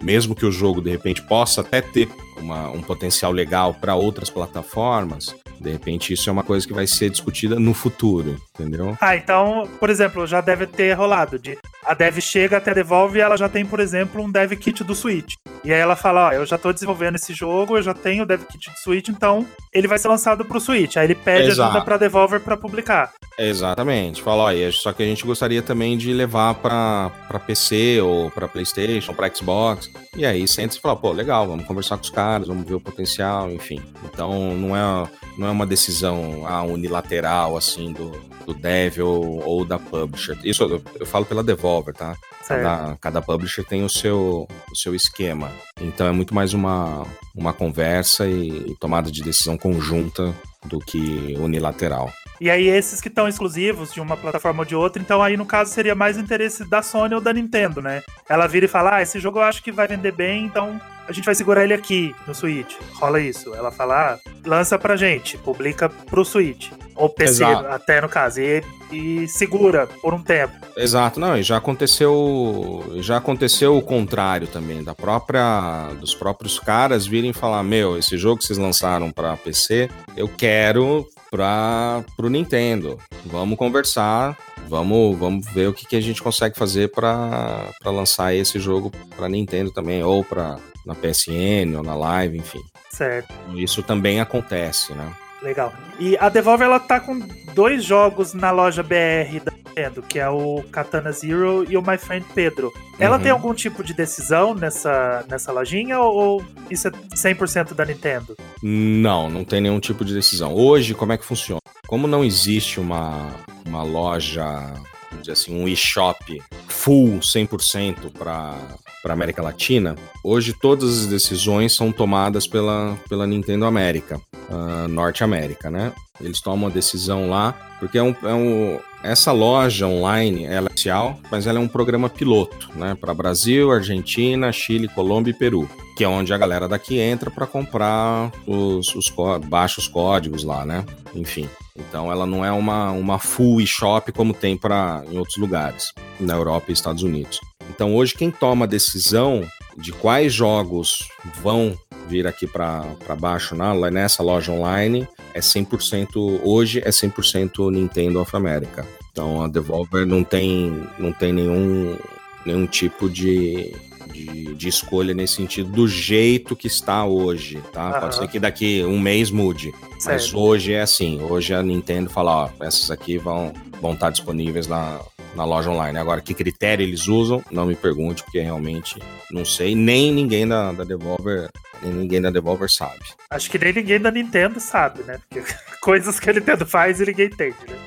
mesmo que o jogo de repente possa até ter uma, um potencial legal para outras plataformas, de repente isso é uma coisa que vai ser discutida no futuro, entendeu? Ah, então, por exemplo, já deve ter rolado de a dev chega até Devolve e ela já tem, por exemplo, um dev kit do Switch. E aí ela fala, ó, eu já tô desenvolvendo esse jogo, eu já tenho o dev kit do Switch, então ele vai ser lançado pro Switch. Aí ele pede Exato. ajuda pra Devolver para publicar. Exatamente. Fala, ó, só que a gente gostaria também de levar para PC ou para PlayStation, para Xbox. E aí sente e fala, pô, legal, vamos conversar com os caras, vamos ver o potencial, enfim. Então não é não é uma decisão ah, unilateral, assim, do, do dev ou, ou da publisher. Isso eu, eu, falo pela Devolver, tá? Cada, cada publisher tem o seu, o seu esquema. Então é muito mais uma, uma conversa e, e tomada de decisão conjunta do que unilateral. E aí, esses que estão exclusivos de uma plataforma ou de outra, então aí no caso seria mais interesse da Sony ou da Nintendo, né? Ela vira e fala: Ah, esse jogo eu acho que vai vender bem, então a gente vai segurar ele aqui no Switch. Rola isso. Ela fala, ah, lança pra gente, publica pro Switch. Ou PC, Exato. até no caso. E, e, segura por um tempo. Exato, não, e já aconteceu. Já aconteceu o contrário também, da própria. Dos próprios caras virem falar, meu, esse jogo que vocês lançaram pra PC, eu quero para pro Nintendo. Vamos conversar, vamos, vamos ver o que, que a gente consegue fazer para lançar esse jogo para Nintendo também, ou para na PSN ou na Live, enfim. Certo. Isso também acontece, né? Legal. E a Devolver ela tá com dois jogos na loja BR da Nintendo, que é o Katana Zero e o My Friend Pedro. Ela uhum. tem algum tipo de decisão nessa, nessa lojinha ou isso é 100% da Nintendo? Não, não tem nenhum tipo de decisão. Hoje, como é que funciona? Como não existe uma, uma loja, vamos dizer assim, um e-shop full 100% para para América Latina, hoje todas as decisões são tomadas pela, pela Nintendo América, uh, Norte América, né? Eles tomam a decisão lá, porque é um, é um, essa loja online é oficial, mas ela é um programa piloto, né? Para Brasil, Argentina, Chile, Colômbia e Peru, que é onde a galera daqui entra para comprar os, os baixos códigos lá, né? Enfim. Então ela não é uma, uma full e-shop como tem para em outros lugares, na Europa e Estados Unidos. Então hoje quem toma a decisão de quais jogos vão vir aqui para baixo na, nessa loja online é 100%, hoje é 100% Nintendo of America. Então a Devolver não tem, não tem nenhum, nenhum tipo de, de, de, escolha nesse sentido, do jeito que está hoje, tá? Uhum. Pode ser que daqui um mês mude, certo. mas hoje é assim. Hoje a Nintendo fala, ó, essas aqui vão, vão estar disponíveis na, na loja online. Agora, que critério eles usam, não me pergunte, porque realmente não sei, nem ninguém da, da Devolver, nem ninguém da Devolver sabe. Acho que nem ninguém da Nintendo sabe, né? Porque [laughs] coisas que a Nintendo faz e ninguém entende, né?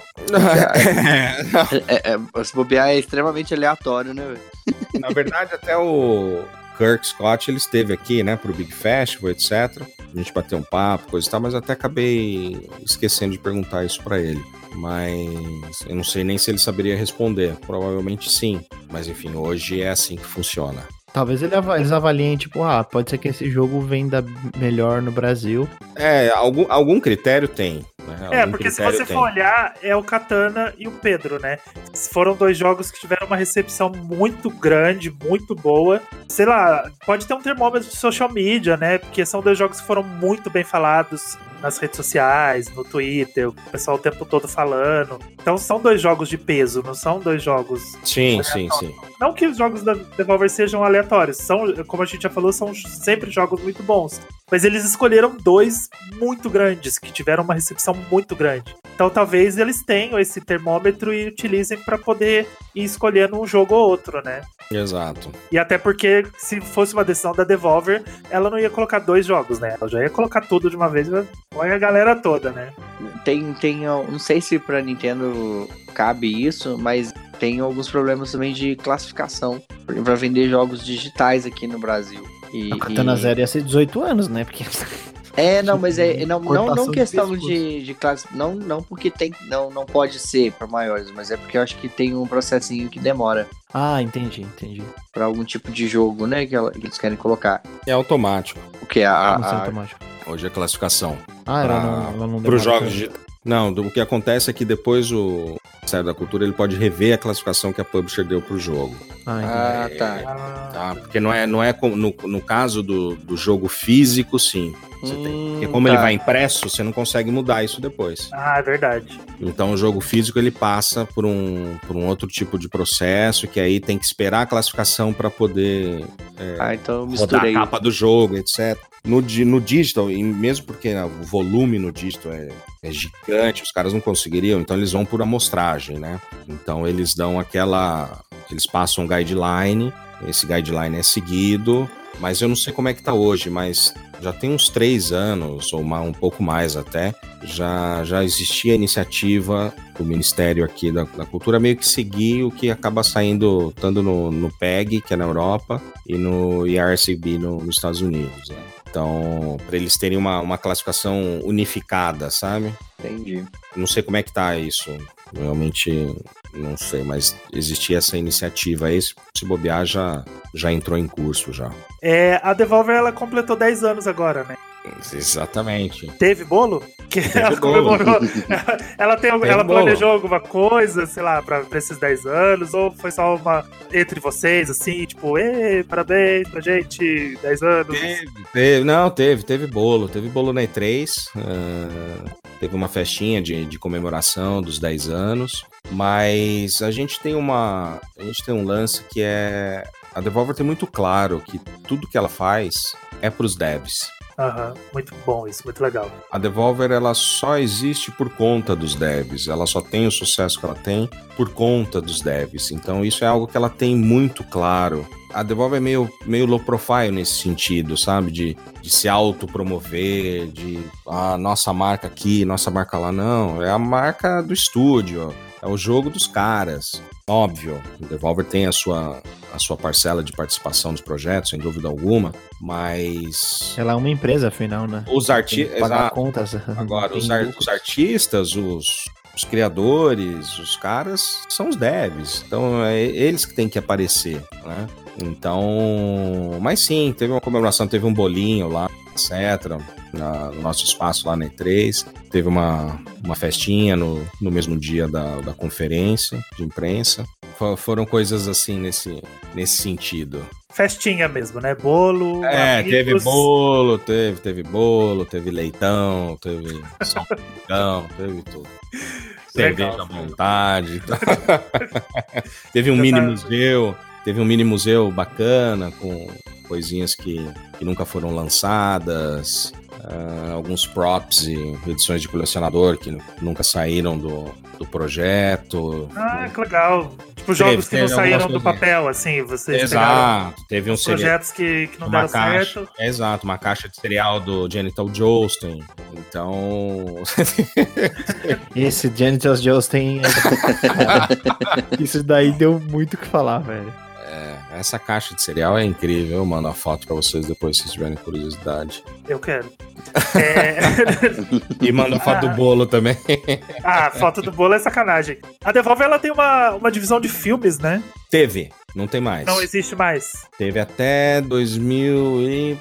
é, é, é, se bobear é extremamente aleatório, né? [laughs] Na verdade, até o Kirk Scott ele esteve aqui, né, pro Big Festival, etc. A gente bateu um papo, coisa e tal, mas até acabei esquecendo de perguntar isso para ele. mas eu não sei nem se ele saberia responder. Provavelmente sim, mas enfim, hoje é assim que funciona. Talvez ele ava- eles avaliem, tipo, ah, pode ser que esse jogo venda melhor no Brasil. É, algum, algum critério tem. Né? É, Algum porque se você tem. for olhar, é o Katana e o Pedro, né? Foram dois jogos que tiveram uma recepção muito grande, muito boa. Sei lá, pode ter um termômetro de social media, né? Porque são dois jogos que foram muito bem falados nas redes sociais, no Twitter, o pessoal o tempo todo falando. Então são dois jogos de peso, não são dois jogos. Sim, sim, sim. Não que os jogos da Devolver sejam aleatórios, são, como a gente já falou, são sempre jogos muito bons. Mas eles escolheram dois muito grandes, que tiveram uma recepção muito grande. Então talvez eles tenham esse termômetro e utilizem para poder ir escolhendo um jogo ou outro, né? Exato. E até porque, se fosse uma decisão da Devolver, ela não ia colocar dois jogos, né? Ela já ia colocar tudo de uma vez, põe a galera toda, né? Tem, tem, não sei se pra Nintendo cabe isso, mas tem alguns problemas também de classificação pra vender jogos digitais aqui no Brasil. E, A Katana e- Zero ia ser 18 anos, né? Porque [laughs] É, não, mas é não, não, não de questão de, de classe, não, não porque tem, não, não pode ser para maiores, mas é porque eu acho que tem um processinho que demora Ah, entendi, entendi. pra algum tipo de jogo, né, que, ela- que eles querem colocar. É automático. O que é a, assim, a, automático? Hoje a classificação. Ah, ela não, ela não Para os jogos tanto. Não, do- o que acontece é que depois o Ministério da Cultura ele pode rever a classificação que a publisher deu pro jogo. Ah, entendi. ah, tá. Tá? Porque não é, não é como- no, no caso do, do jogo físico, sim. Você tem. Hum, Porque como ele tá. vai impresso, você não consegue mudar isso depois. ah, é verdade. Então o jogo físico ele passa por um, por um outro tipo de processo, que aí tem que esperar a classificação para poder Ah, então eu rodar misturei. a capa do jogo, etc. No, no digital, e mesmo porque né, o volume no digital é, é gigante, os caras não conseguiriam, então eles vão por amostragem, né? Então eles dão aquela. Eles passam um guideline, esse guideline é seguido, mas eu não sei como é que tá hoje, mas já tem uns três anos, ou um pouco mais até, já, já existia a iniciativa do Ministério aqui da, da Cultura meio que seguir o que acaba saindo tanto no, no PEG, que é na Europa, e no IRCB no, nos Estados Unidos. né? Então, para eles terem uma, uma classificação unificada, sabe? Entendi. Não sei como é que tá isso. Realmente não sei, mas existia essa iniciativa aí. Se bobear, já, já entrou em curso já. É, a Devolver ela completou 10 anos agora, né? Exatamente. Teve bolo? Que ela bolo. comemorou. [laughs] ela tem, Teve ela bolo. planejou alguma coisa, sei lá, pra, pra esses 10 anos? Ou foi só uma entre vocês, assim, tipo, Ê, parabéns pra gente, 10 anos? Teve, teve, não, teve, teve bolo. Teve bolo na E3. ah, teve uma festinha de, de comemoração dos 10 anos. Mas a gente tem uma. A gente tem um lance que é. A Devolver tem muito claro que tudo que ela faz é pros devs. Aham, muito bom isso, muito legal. A Devolver ela só existe por conta dos devs. Ela só tem o sucesso que ela tem por conta dos devs. Então isso é algo que ela tem muito claro. A Devolver é meio, meio low profile nesse sentido, sabe? De, de se autopromover, de ah, nossa marca aqui, nossa marca lá. Não, é a marca do estúdio, é o jogo dos caras. Óbvio, a Devolver tem a sua, a sua parcela de participação nos projetos, sem dúvida alguma, mas Ela é uma empresa, afinal, né? os artistas. pagar contas. Agora, os, ar- os artistas, os, os criadores, os caras são os devs. Então, é eles que têm que aparecer, né? Então, mas sim, teve uma comemoração, teve um bolinho lá, etc. na- no nosso espaço lá na E3. Teve uma, uma festinha no, no mesmo dia da, da conferência de imprensa. Fo- foram coisas assim nesse, nesse sentido. Festinha mesmo, né? Bolo. É, amigos. teve bolo, teve, teve bolo, teve leitão, teve salpicão, [laughs] teve tudo. Cerveja à vontade. [laughs] teve um mini tá- museu, teve um mini museu bacana com coisinhas que, que nunca foram lançadas, ah, alguns props e edições de colecionador que nunca saíram do, do projeto. Ah, que legal. Tipo, Teve, jogos que não teve saíram do papel, assim, vocês pegaram Exato, teve um seriado. projetos que, que não uma deram caixa, certo. exato, uma caixa de cereal do Genital Joestin. Então, [laughs] Esse Janitor Joestin. é- [laughs] [laughs] Isso daí deu muito o que falar, velho. Essa caixa de cereal é incrível. Eu mando a foto pra vocês depois se vocês tiverem curiosidade. Eu quero. É... [laughs] e manda foto do bolo também. ah, foto do bolo é sacanagem. A Devolver ela tem uma, uma divisão de filmes, né? Teve, não tem mais. Não existe mais. Teve até 2000 e...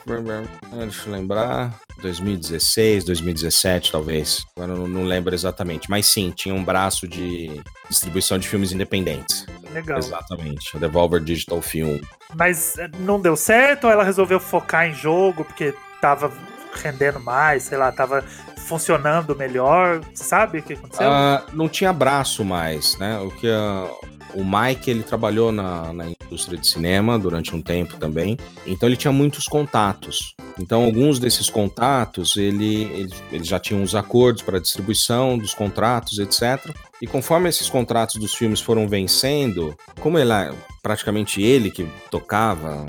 Deixa eu lembrar... 2016, 2017, talvez. Agora eu não lembro exatamente. Mas sim, tinha um braço de distribuição de filmes independentes. Legal. Exatamente. O Devolver Digital Film. Mas eh, não deu certo ou ela resolveu focar em jogo porque tava rendendo mais, sei lá, tava funcionando melhor? Sabe o que aconteceu? Uh, não tinha braço mais, né? O que uh, o Mike ele trabalhou na, na indústria de cinema durante um tempo também, então ele tinha muitos contatos. Então, alguns desses contatos, ele, ele, ele já tinha uns acordos para distribuição dos contratos, etc. E conforme esses contratos dos filmes foram vencendo, como ele, praticamente ele que tocava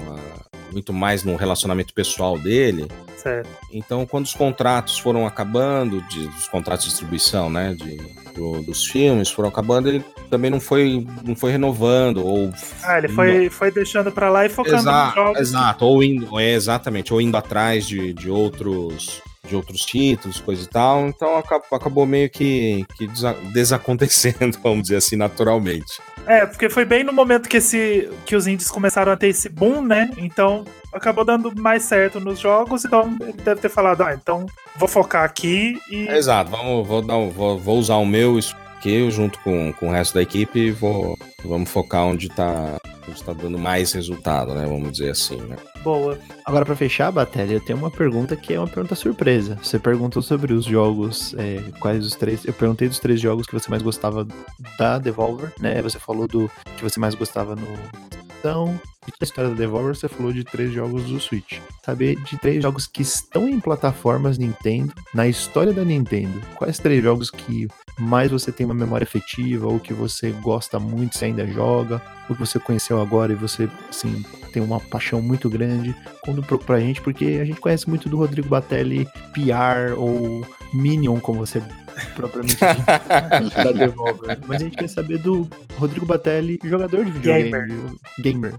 muito mais no relacionamento pessoal dele. Certo. Então, quando os contratos foram acabando, de, os contratos de distribuição, né, de, do, dos filmes foram acabando, ele também não foi, não foi renovando ou ah, ele foi, foi deixando para lá e focando exato, nos jogos. Exato, ou indo, é, exatamente, ou indo atrás de, de outros de outros títulos, coisa e tal. Então acabou meio que, que desacontecendo, [laughs] vamos dizer assim, naturalmente. É, porque foi bem no momento que, esse, que os indies começaram a ter esse boom, né? Então acabou dando mais certo nos jogos, então ele deve ter falado, ah, então vou focar aqui e. Exato, vamos, vou, dar, vou, vou usar o meu skill junto com, com o resto da equipe vou, vamos focar onde tá, está dando mais resultado, né? Vamos dizer assim, né? Boa. Agora, para fechar, Batelli, eu tenho uma pergunta que é uma pergunta surpresa. Você perguntou sobre os jogos, é, quais os três. Eu perguntei dos três jogos que você mais gostava da Devolver, né? Você falou do que você mais gostava no. Então, da história da Devolver, você falou de três jogos do Switch. Saber de três jogos que estão em plataformas Nintendo, na história da Nintendo, quais três jogos que mais você tem uma memória afetiva, ou que você gosta muito, você ainda joga, ou que você conheceu agora e você, assim, tem uma paixão muito grande. Conta pra gente, porque a gente conhece muito do Rodrigo Batelli PR ou Minion, como você propriamente [laughs] da Devolver. Mas a gente quer saber do Rodrigo Batelli, jogador de videogame. Gamer. Gamer.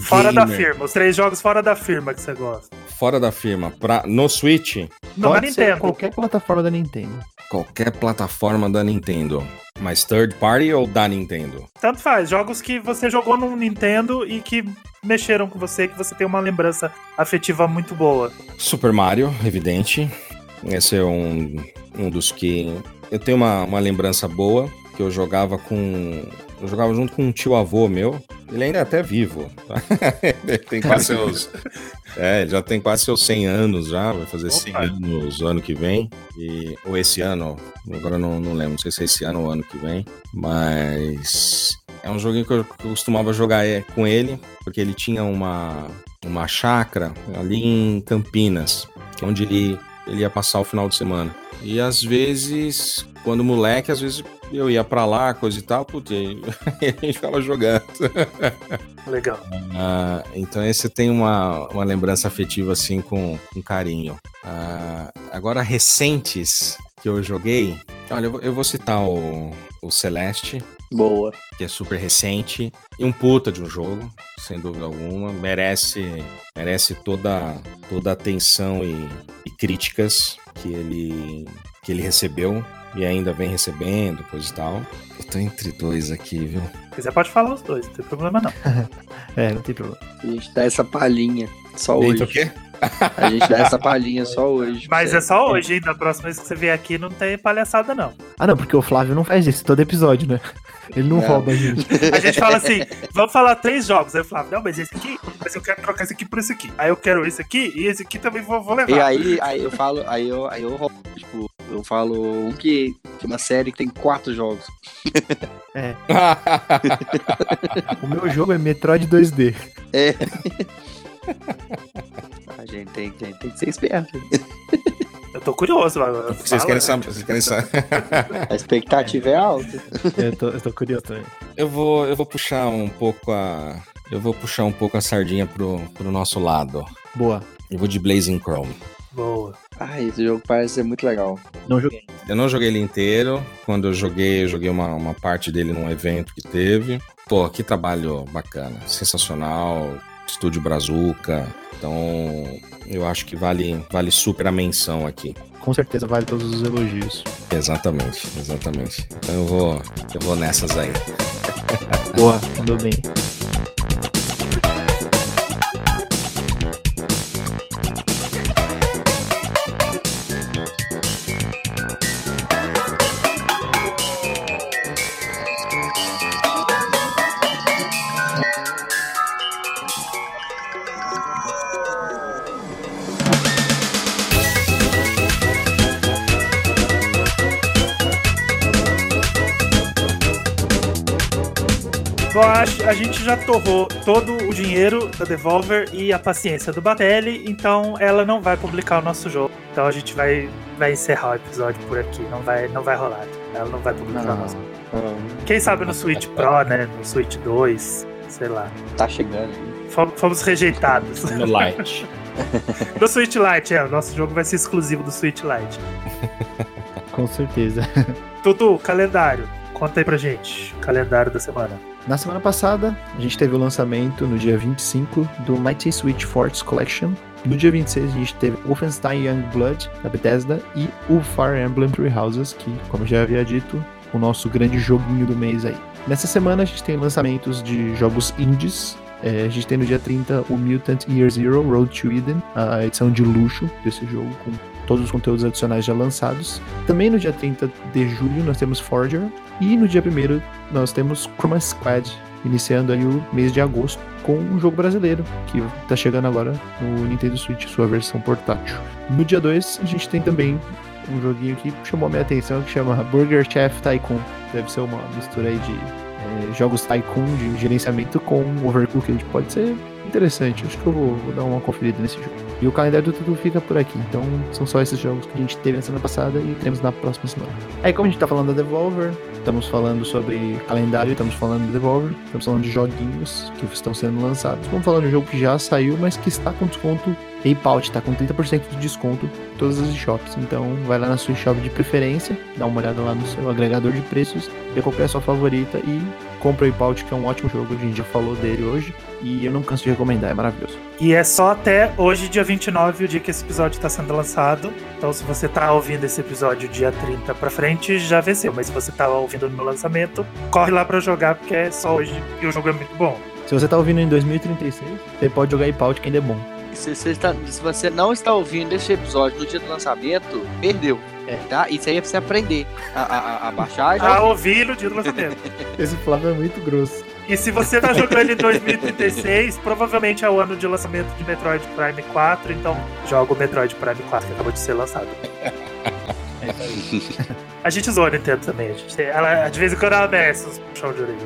Fora Gamer. da firma, os três jogos fora da firma que você gosta. Fora da firma, pra, no Switch? Não, Pode na Nintendo. qualquer plataforma da Nintendo. Qualquer plataforma da Nintendo. Mas third party ou da Nintendo? Tanto faz, jogos que você jogou no Nintendo e que mexeram com você, que você tem uma lembrança afetiva muito boa. Super Mario, evidente. Esse é um, um dos que eu tenho uma, uma lembrança boa, que eu jogava com. Eu jogava junto com um tio avô meu. Ele ainda é até vivo. [laughs] ele tem quase seus. É, ele já tem quase seus 100 anos já, vai fazer Opa. 100 anos o ano que vem. E, ou esse ano, agora não, não lembro, não sei se é esse ano ou ano que vem. Mas é um joguinho que eu, que eu costumava jogar é, com ele, porque ele tinha uma, uma chácara ali em Campinas, onde ele ele ia passar o final de semana. E às vezes, quando moleque, às vezes eu ia para lá, coisa e tal, putz, e [laughs] a gente ficava jogando. Legal. Ah, então esse tem uma, uma lembrança afetiva assim com, com carinho. Ah, agora, recentes que eu joguei, olha, eu, eu vou citar o, o Celeste, Boa. Que é super recente e um puta de um jogo, sem dúvida alguma. Merece, merece toda, toda a atenção e, e críticas que ele, que ele recebeu e ainda vem recebendo, coisa e tal. Eu tô entre dois aqui, viu? Se quiser, pode falar os dois, não tem problema não. [laughs] é, não tem problema. A gente dá essa palhinha só hoje. o quê? A gente dá essa palhinha só hoje. Mas é só hoje, hein? Da próxima vez que você vier aqui não tem palhaçada, não. Ah, não, porque o Flávio não faz isso todo episódio, né? Ele não, não. rouba a gente. A gente fala assim, vamos falar três jogos. Aí o Flávio, não, mas esse aqui, mas eu quero trocar esse aqui por esse aqui. Aí eu quero esse aqui e esse aqui também vou, vou levar. E aí, aí eu falo, aí eu, aí eu roubo, tipo, eu falo um que, que uma série que tem quatro jogos. É. [laughs] o meu jogo é Metroid 2D. É. [laughs] A gente tem, a gente tem que ser esperto. Eu tô curioso agora. Vocês querem saber? Vocês querem saber? [laughs] A expectativa é alta. Eu tô, eu tô curioso também. Eu vou, eu vou puxar um pouco a. Eu vou puxar um pouco a sardinha pro, pro nosso lado. Boa. Eu vou de Blazing Chrome. Boa. Ah, esse jogo parece ser muito legal. Não joguei. Eu não joguei ele inteiro. Quando eu joguei, eu joguei uma, uma parte dele num evento que teve. Pô, que trabalho bacana. Sensacional. Estúdio Brazuca Então, eu acho que vale, vale super a menção aqui. Com certeza vale todos os elogios. Exatamente, exatamente. Então eu vou, eu vou nessas aí. Boa, mandou bem. Bom, a, a gente já torrou todo o dinheiro da Devolver e a paciência do Batelli, então ela não vai publicar o nosso jogo. Então a gente vai, vai encerrar o episódio por aqui. Não vai, não vai rolar. Ela não vai publicar o nosso. Quem sabe no Switch Pro, né? No Switch 2, sei lá. Tá chegando. Fomos, fomos rejeitados. No Light. [laughs] No Switch Lite, é. O nosso jogo vai ser exclusivo do Switch Lite. Com certeza. Tutu, calendário. Conta aí pra gente. Calendário da semana. Na semana passada, a gente teve o lançamento no dia 25 do Mighty Switch Force Collection. No dia 26, a gente teve Wolfenstein Youngblood, da Bethesda, e o Fire Emblem Three Houses, que, como já havia dito, o nosso grande joguinho do mês aí. Nessa semana, a gente tem lançamentos de jogos indies. É, a gente tem no dia 30 o Mutant Year Zero Road to Eden, a edição de luxo desse jogo, com todos os conteúdos adicionais já lançados. Também no dia 30 de julho nós temos Forger. E no dia 1 nós temos Chroma Squad, iniciando aí o mês de agosto com um jogo brasileiro, que tá chegando agora no Nintendo Switch, sua versão portátil. No dia 2 a gente tem também um joguinho que chamou a minha atenção, que chama Burger Chef Tycoon. Deve ser uma mistura aí de é, jogos Tycoon, de gerenciamento com Overcooked. Pode ser interessante, acho que eu vou, vou dar uma conferida nesse jogo. E o calendário do tudo fica por aqui. Então são só esses jogos que a gente teve na semana passada e teremos na próxima semana. Aí como a gente tá falando da Devolver, estamos falando sobre calendário, estamos falando da Devolver, estamos falando de joguinhos que estão sendo lançados. Vamos falar de um jogo que já saiu, mas que está com desconto Ape Out, tá com 30% de desconto em todas as shops. Então vai lá na sua shop de preferência, dá uma olhada lá no seu agregador de preços, vê qual é a sua favorita e compra o Out, que é um ótimo jogo, a gente já falou dele hoje. E eu não canso de recomendar, é maravilhoso. E é só até hoje, dia 29, o dia que esse episódio está sendo lançado. Então, se você tá ouvindo esse episódio dia 30 pra frente, já venceu. Mas se você tá ouvindo no lançamento, corre lá pra jogar, porque é só hoje e o jogo é muito bom. Se você tá ouvindo em 2036, você pode jogar Ape Out, que ainda é bom. Se você, está- se você não está ouvindo esse episódio no dia do lançamento, perdeu. É. Tá? Isso aí é pra você aprender a, a, a- a baixar. A ouvir no dia do lançamento. [laughs] Esse Flávio é muito grosso. E se você tá jogando em 2036, provavelmente é o ano de lançamento de Metroid Prime 4, então joga o Metroid Prime 4 que acabou de ser lançado. A gente zoa a Nintendo também, a gente ela, de vez em quando ela merece uns puxão de orelha.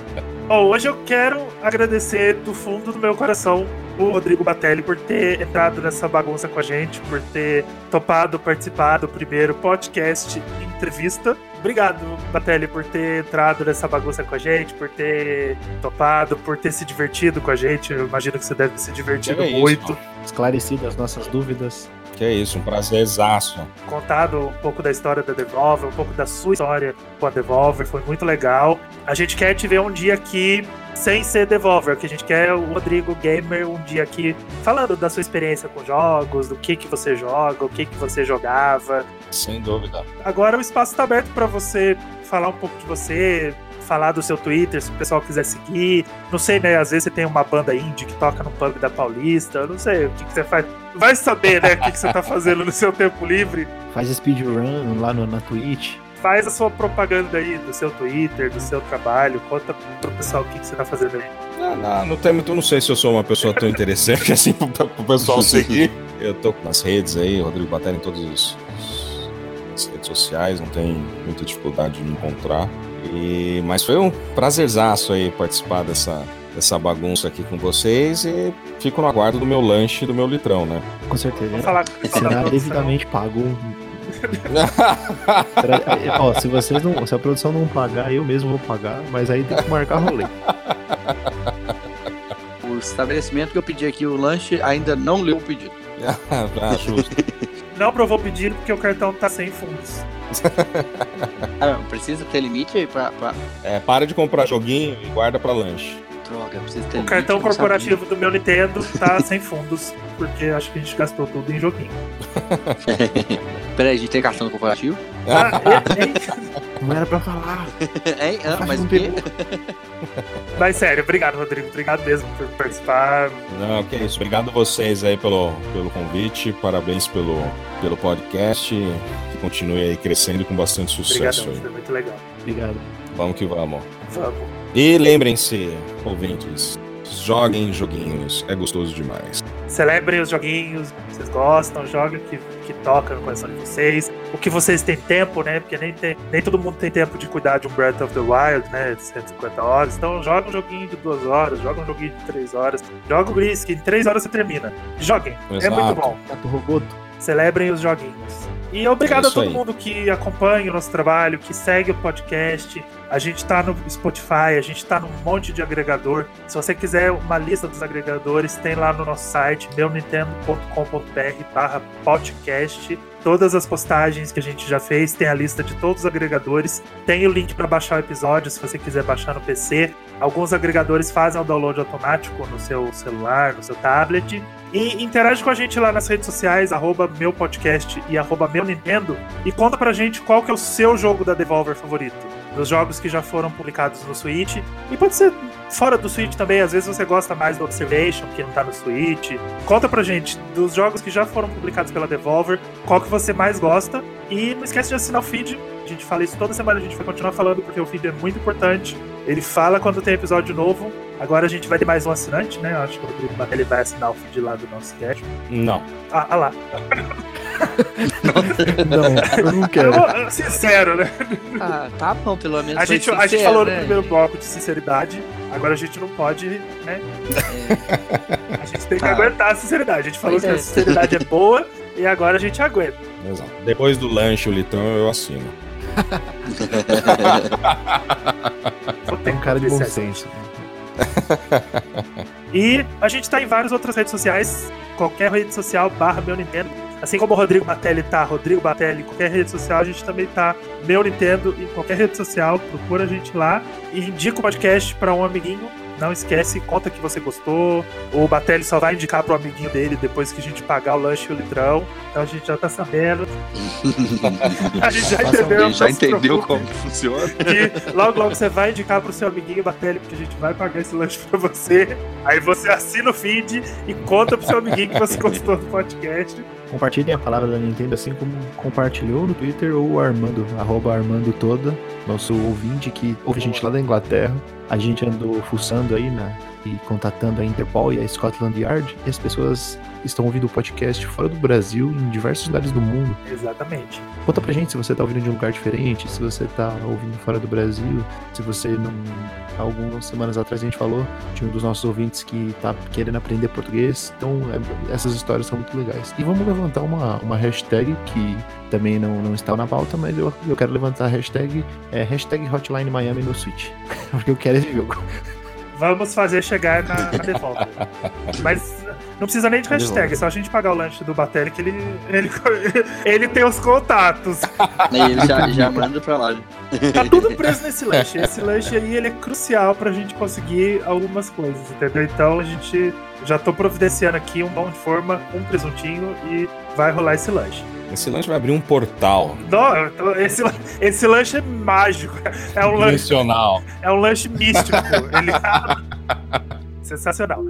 [laughs] Bom, hoje eu quero agradecer do fundo do meu coração o Rodrigo Batelli por ter entrado nessa bagunça com a gente, por ter topado participar do primeiro podcast entrevista. Obrigado, Batelli, por ter entrado nessa bagunça com a gente, por ter topado, por ter se divertido com a gente. Eu imagino que você deve se divertido É muito. mano. Esclarecidas as nossas dúvidas. Que é isso, um prazerzaço. contado um pouco da história da Devolver, um pouco da sua história com a Devolver, foi muito legal. A gente quer te ver um dia aqui sem ser Devolver, que a gente quer o Rodrigo Gamer um dia aqui falando da sua experiência com jogos, do que que você joga, o que que você jogava. Sem dúvida. Agora o espaço está aberto para você falar um pouco de você, falar do seu Twitter, se o pessoal quiser seguir. Não sei, né? Às vezes você tem uma banda indie que toca no pub da Paulista. Eu não sei o que, que você faz. Vai saber, né? O que, que você tá fazendo no seu tempo livre. Faz speedrun lá no, na Twitch. Faz a sua propaganda aí do seu Twitter, do seu trabalho. Conta pro pessoal o que, que você tá fazendo aí. Não, não, não tem muito, não sei se eu sou uma pessoa tão interessante [laughs] assim pro, pro pessoal seguir. Eu tô nas redes aí, Rodrigo Batalha em todas os- os- as redes sociais, não tem muita dificuldade de me encontrar. E, mas foi um prazerzaço aí participar dessa, dessa bagunça aqui com vocês e fico no aguardo do meu lanche e do meu litrão, né? Com certeza. Falar Será devidamente pago. Será- Ó, se vocês não. Se a produção não pagar, eu mesmo vou pagar, mas aí tem que marcar rolê. O estabelecimento que eu pedi aqui, o lanche, ainda não leu o pedido. [laughs] ah, justo. Não aprovou o pedido porque o cartão tá sem fundos. [laughs] Ah, não, precisa ter limite aí pra, pra- É, para de comprar joguinho e guarda pra lanche. Droga, preciso ter O cartão corporativo do meu Nintendo tá [laughs] sem fundos, porque acho que a gente gastou tudo em joguinho. [laughs] Peraí, a gente tem cartão corporativo? Ah, [laughs] e- e- Não era pra falar. Ah, Faz mas um o quê? Mas sério, obrigado, Rodrigo. Obrigado mesmo por participar. Não, que isso. Obrigado a vocês aí pelo, pelo convite. Parabéns pelo, pelo podcast. Que continue aí crescendo com bastante sucesso. Obrigadão, aí. foi muito legal. Obrigado. Vamos que vamos. Vamos. E lembrem-se, ouvintes, joguem joguinhos. É gostoso demais. Celebrem os joguinhos vocês gostam, joguem o que, que toca no coração de vocês. O que vocês têm tempo, né? Porque nem, tem, nem todo mundo tem tempo de cuidar de um Breath of the Wild, né? De 150 horas. Então joga um joguinho de duas horas, joga um joguinho de três horas. Joga o Gris, que em três horas você termina. Joguem. É Exato. muito bom. Roboto. Celebrem os joguinhos. E obrigado É a todo aí. mundo que acompanha o nosso trabalho, que segue o podcast. A gente tá no Spotify, a gente tá num monte de agregador. Se você quiser uma lista dos agregadores, tem lá no nosso site, meunintendo.com.br barra podcast. Todas as postagens que a gente já fez, tem a lista de todos os agregadores. Tem o link para baixar o episódio, se você quiser baixar no PC. Alguns agregadores fazem o download automático no seu celular, no seu tablet. E interage com a gente lá nas redes sociais, arroba meu podcast e arroba meu Nintendo. E conta pra gente qual que é o seu jogo da Devolver favorito. Dos jogos que já foram publicados no Switch. E pode ser fora do Switch também, às vezes você gosta mais do Observation, que não tá no Switch. Conta pra gente dos jogos que já foram publicados pela Devolver, qual que você mais gosta. E não esquece de assinar o feed. A gente fala isso toda semana, a gente vai continuar falando porque o feed é muito importante. Ele fala quando tem episódio novo. Agora a gente vai ter mais um assinante, né? Eu acho que o Rodrigo Batelli vai assinar o feed lá do nosso cast. Não. Ah, ah lá. Não, eu não quero. eu- sincero, né? Ah, tá bom, pelo menos. A gente, a gente sincero, falou no né? primeiro bloco de sinceridade. Agora a gente não pode, né? A gente tem que Ah. aguentar a sinceridade. A gente falou Pois que a é. sinceridade é boa e agora a gente aguenta. Exato. Depois do lanche, o litrão, eu assino. Tem [laughs] um que cara de bom senso. E a gente tá em várias outras redes sociais. Qualquer rede social barra meu Nintendo. Assim como o Rodrigo Batelli tá, Rodrigo Batelli, qualquer rede social, a gente também tá meu Nintendo em qualquer rede social. Procura a gente lá e indica o podcast pra um amiguinho. Não esquece, conta que você gostou. O Batelli só vai indicar pro amiguinho dele depois que a gente pagar o lanche e o litrão. Então a gente já tá sabendo. [laughs] A gente já entendeu. Já entendeu como funciona. que [laughs] logo logo você vai indicar pro seu amiguinho Batelli, porque a gente vai pagar esse lanche pra você. Aí você assina o feed e conta pro seu amiguinho que você gostou do podcast. Compartilhem a palavra da Nintendo, assim como compartilhou no Twitter o Armando, arroba Armando Toda, nosso ouvinte que ouve a gente lá da Inglaterra. A gente andou fuçando aí na, e contatando a Interpol e a Scotland Yard, e as pessoas estão ouvindo o podcast fora do Brasil, em diversos lugares do mundo. Exatamente. Conta pra gente se você tá ouvindo de um lugar diferente, se você tá ouvindo fora do Brasil, se você não. Algumas semanas atrás a gente falou de um dos nossos ouvintes que tá querendo aprender português. Então, é- essas histórias são muito legais. E vamos levantar uma, uma hashtag que também não, não está na pauta, mas eu, eu quero levantar a hashtag, é, hashtag Hotline Miami no Switch. [laughs] Porque eu quero esse jogo. Vamos fazer chegar na, na Devolver. [laughs] Mas não precisa nem de hashtag, é só a gente pagar o lanche do Batelli que ele, ele, [laughs] ele tem os contatos. Aí ele já, já manda pra lá. Tá tudo preso nesse lanche. Esse lanche aí ele é crucial pra gente conseguir algumas coisas, entendeu? Então a gente já tô providenciando aqui um pão de forma, um presuntinho e vai rolar esse lanche. Esse lanche vai abrir um portal Não, esse, esse lanche é mágico. É um lanche, é um lanche místico. Ele tá [laughs] sensacional.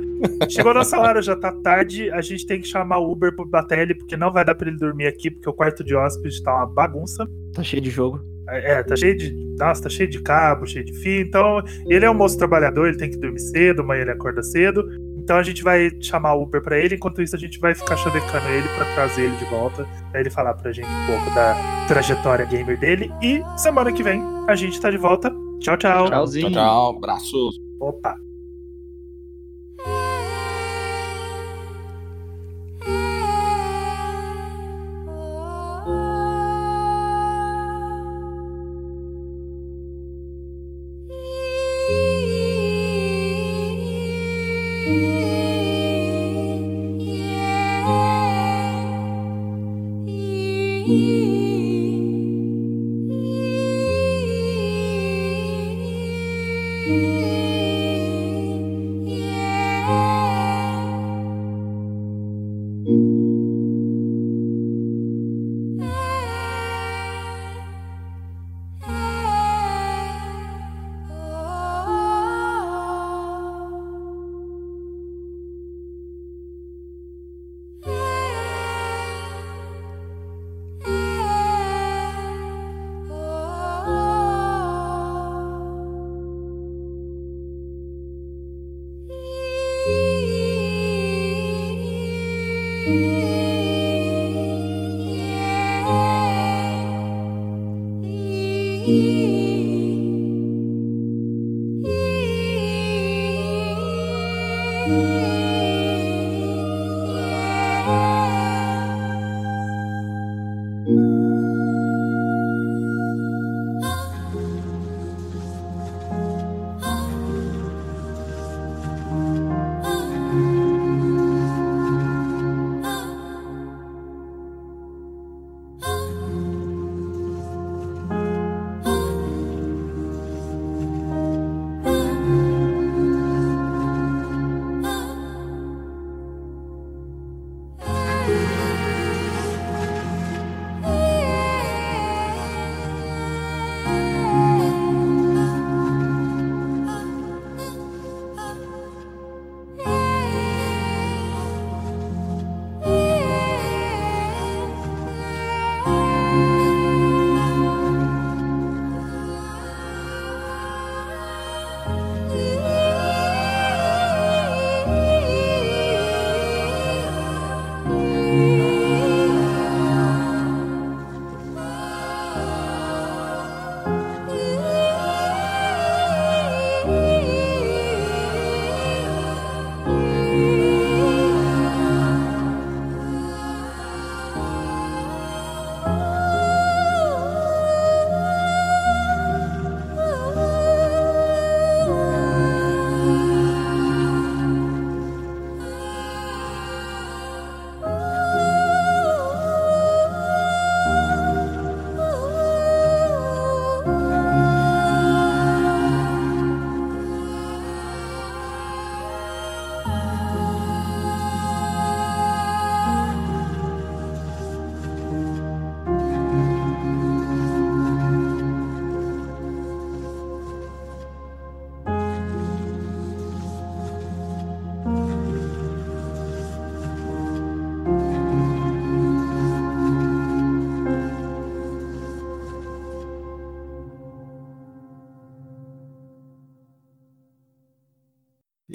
Chegou a nossa hora, já tá tarde. A gente tem que chamar o Uber pro Batelli, porque não vai dar pra ele dormir aqui, porque o quarto de hóspede tá uma bagunça. Tá cheio de jogo. É, tá cheio de. Nossa, tá cheio de cabo, cheio de fio. Então, ele é um moço trabalhador, ele tem que dormir cedo, amanhã ele acorda cedo. Então a gente vai chamar o Uber pra ele, enquanto isso a gente vai ficar chavecando ele pra trazer ele de volta, pra ele falar pra gente um pouco da trajetória gamer dele. E semana que vem a gente tá de volta. Tchau, tchau. Tchauzinho. Tchau, tchau. Abraços. Opa.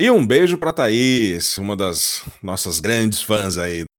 E um beijo para Thaís, uma das nossas grandes fãs aí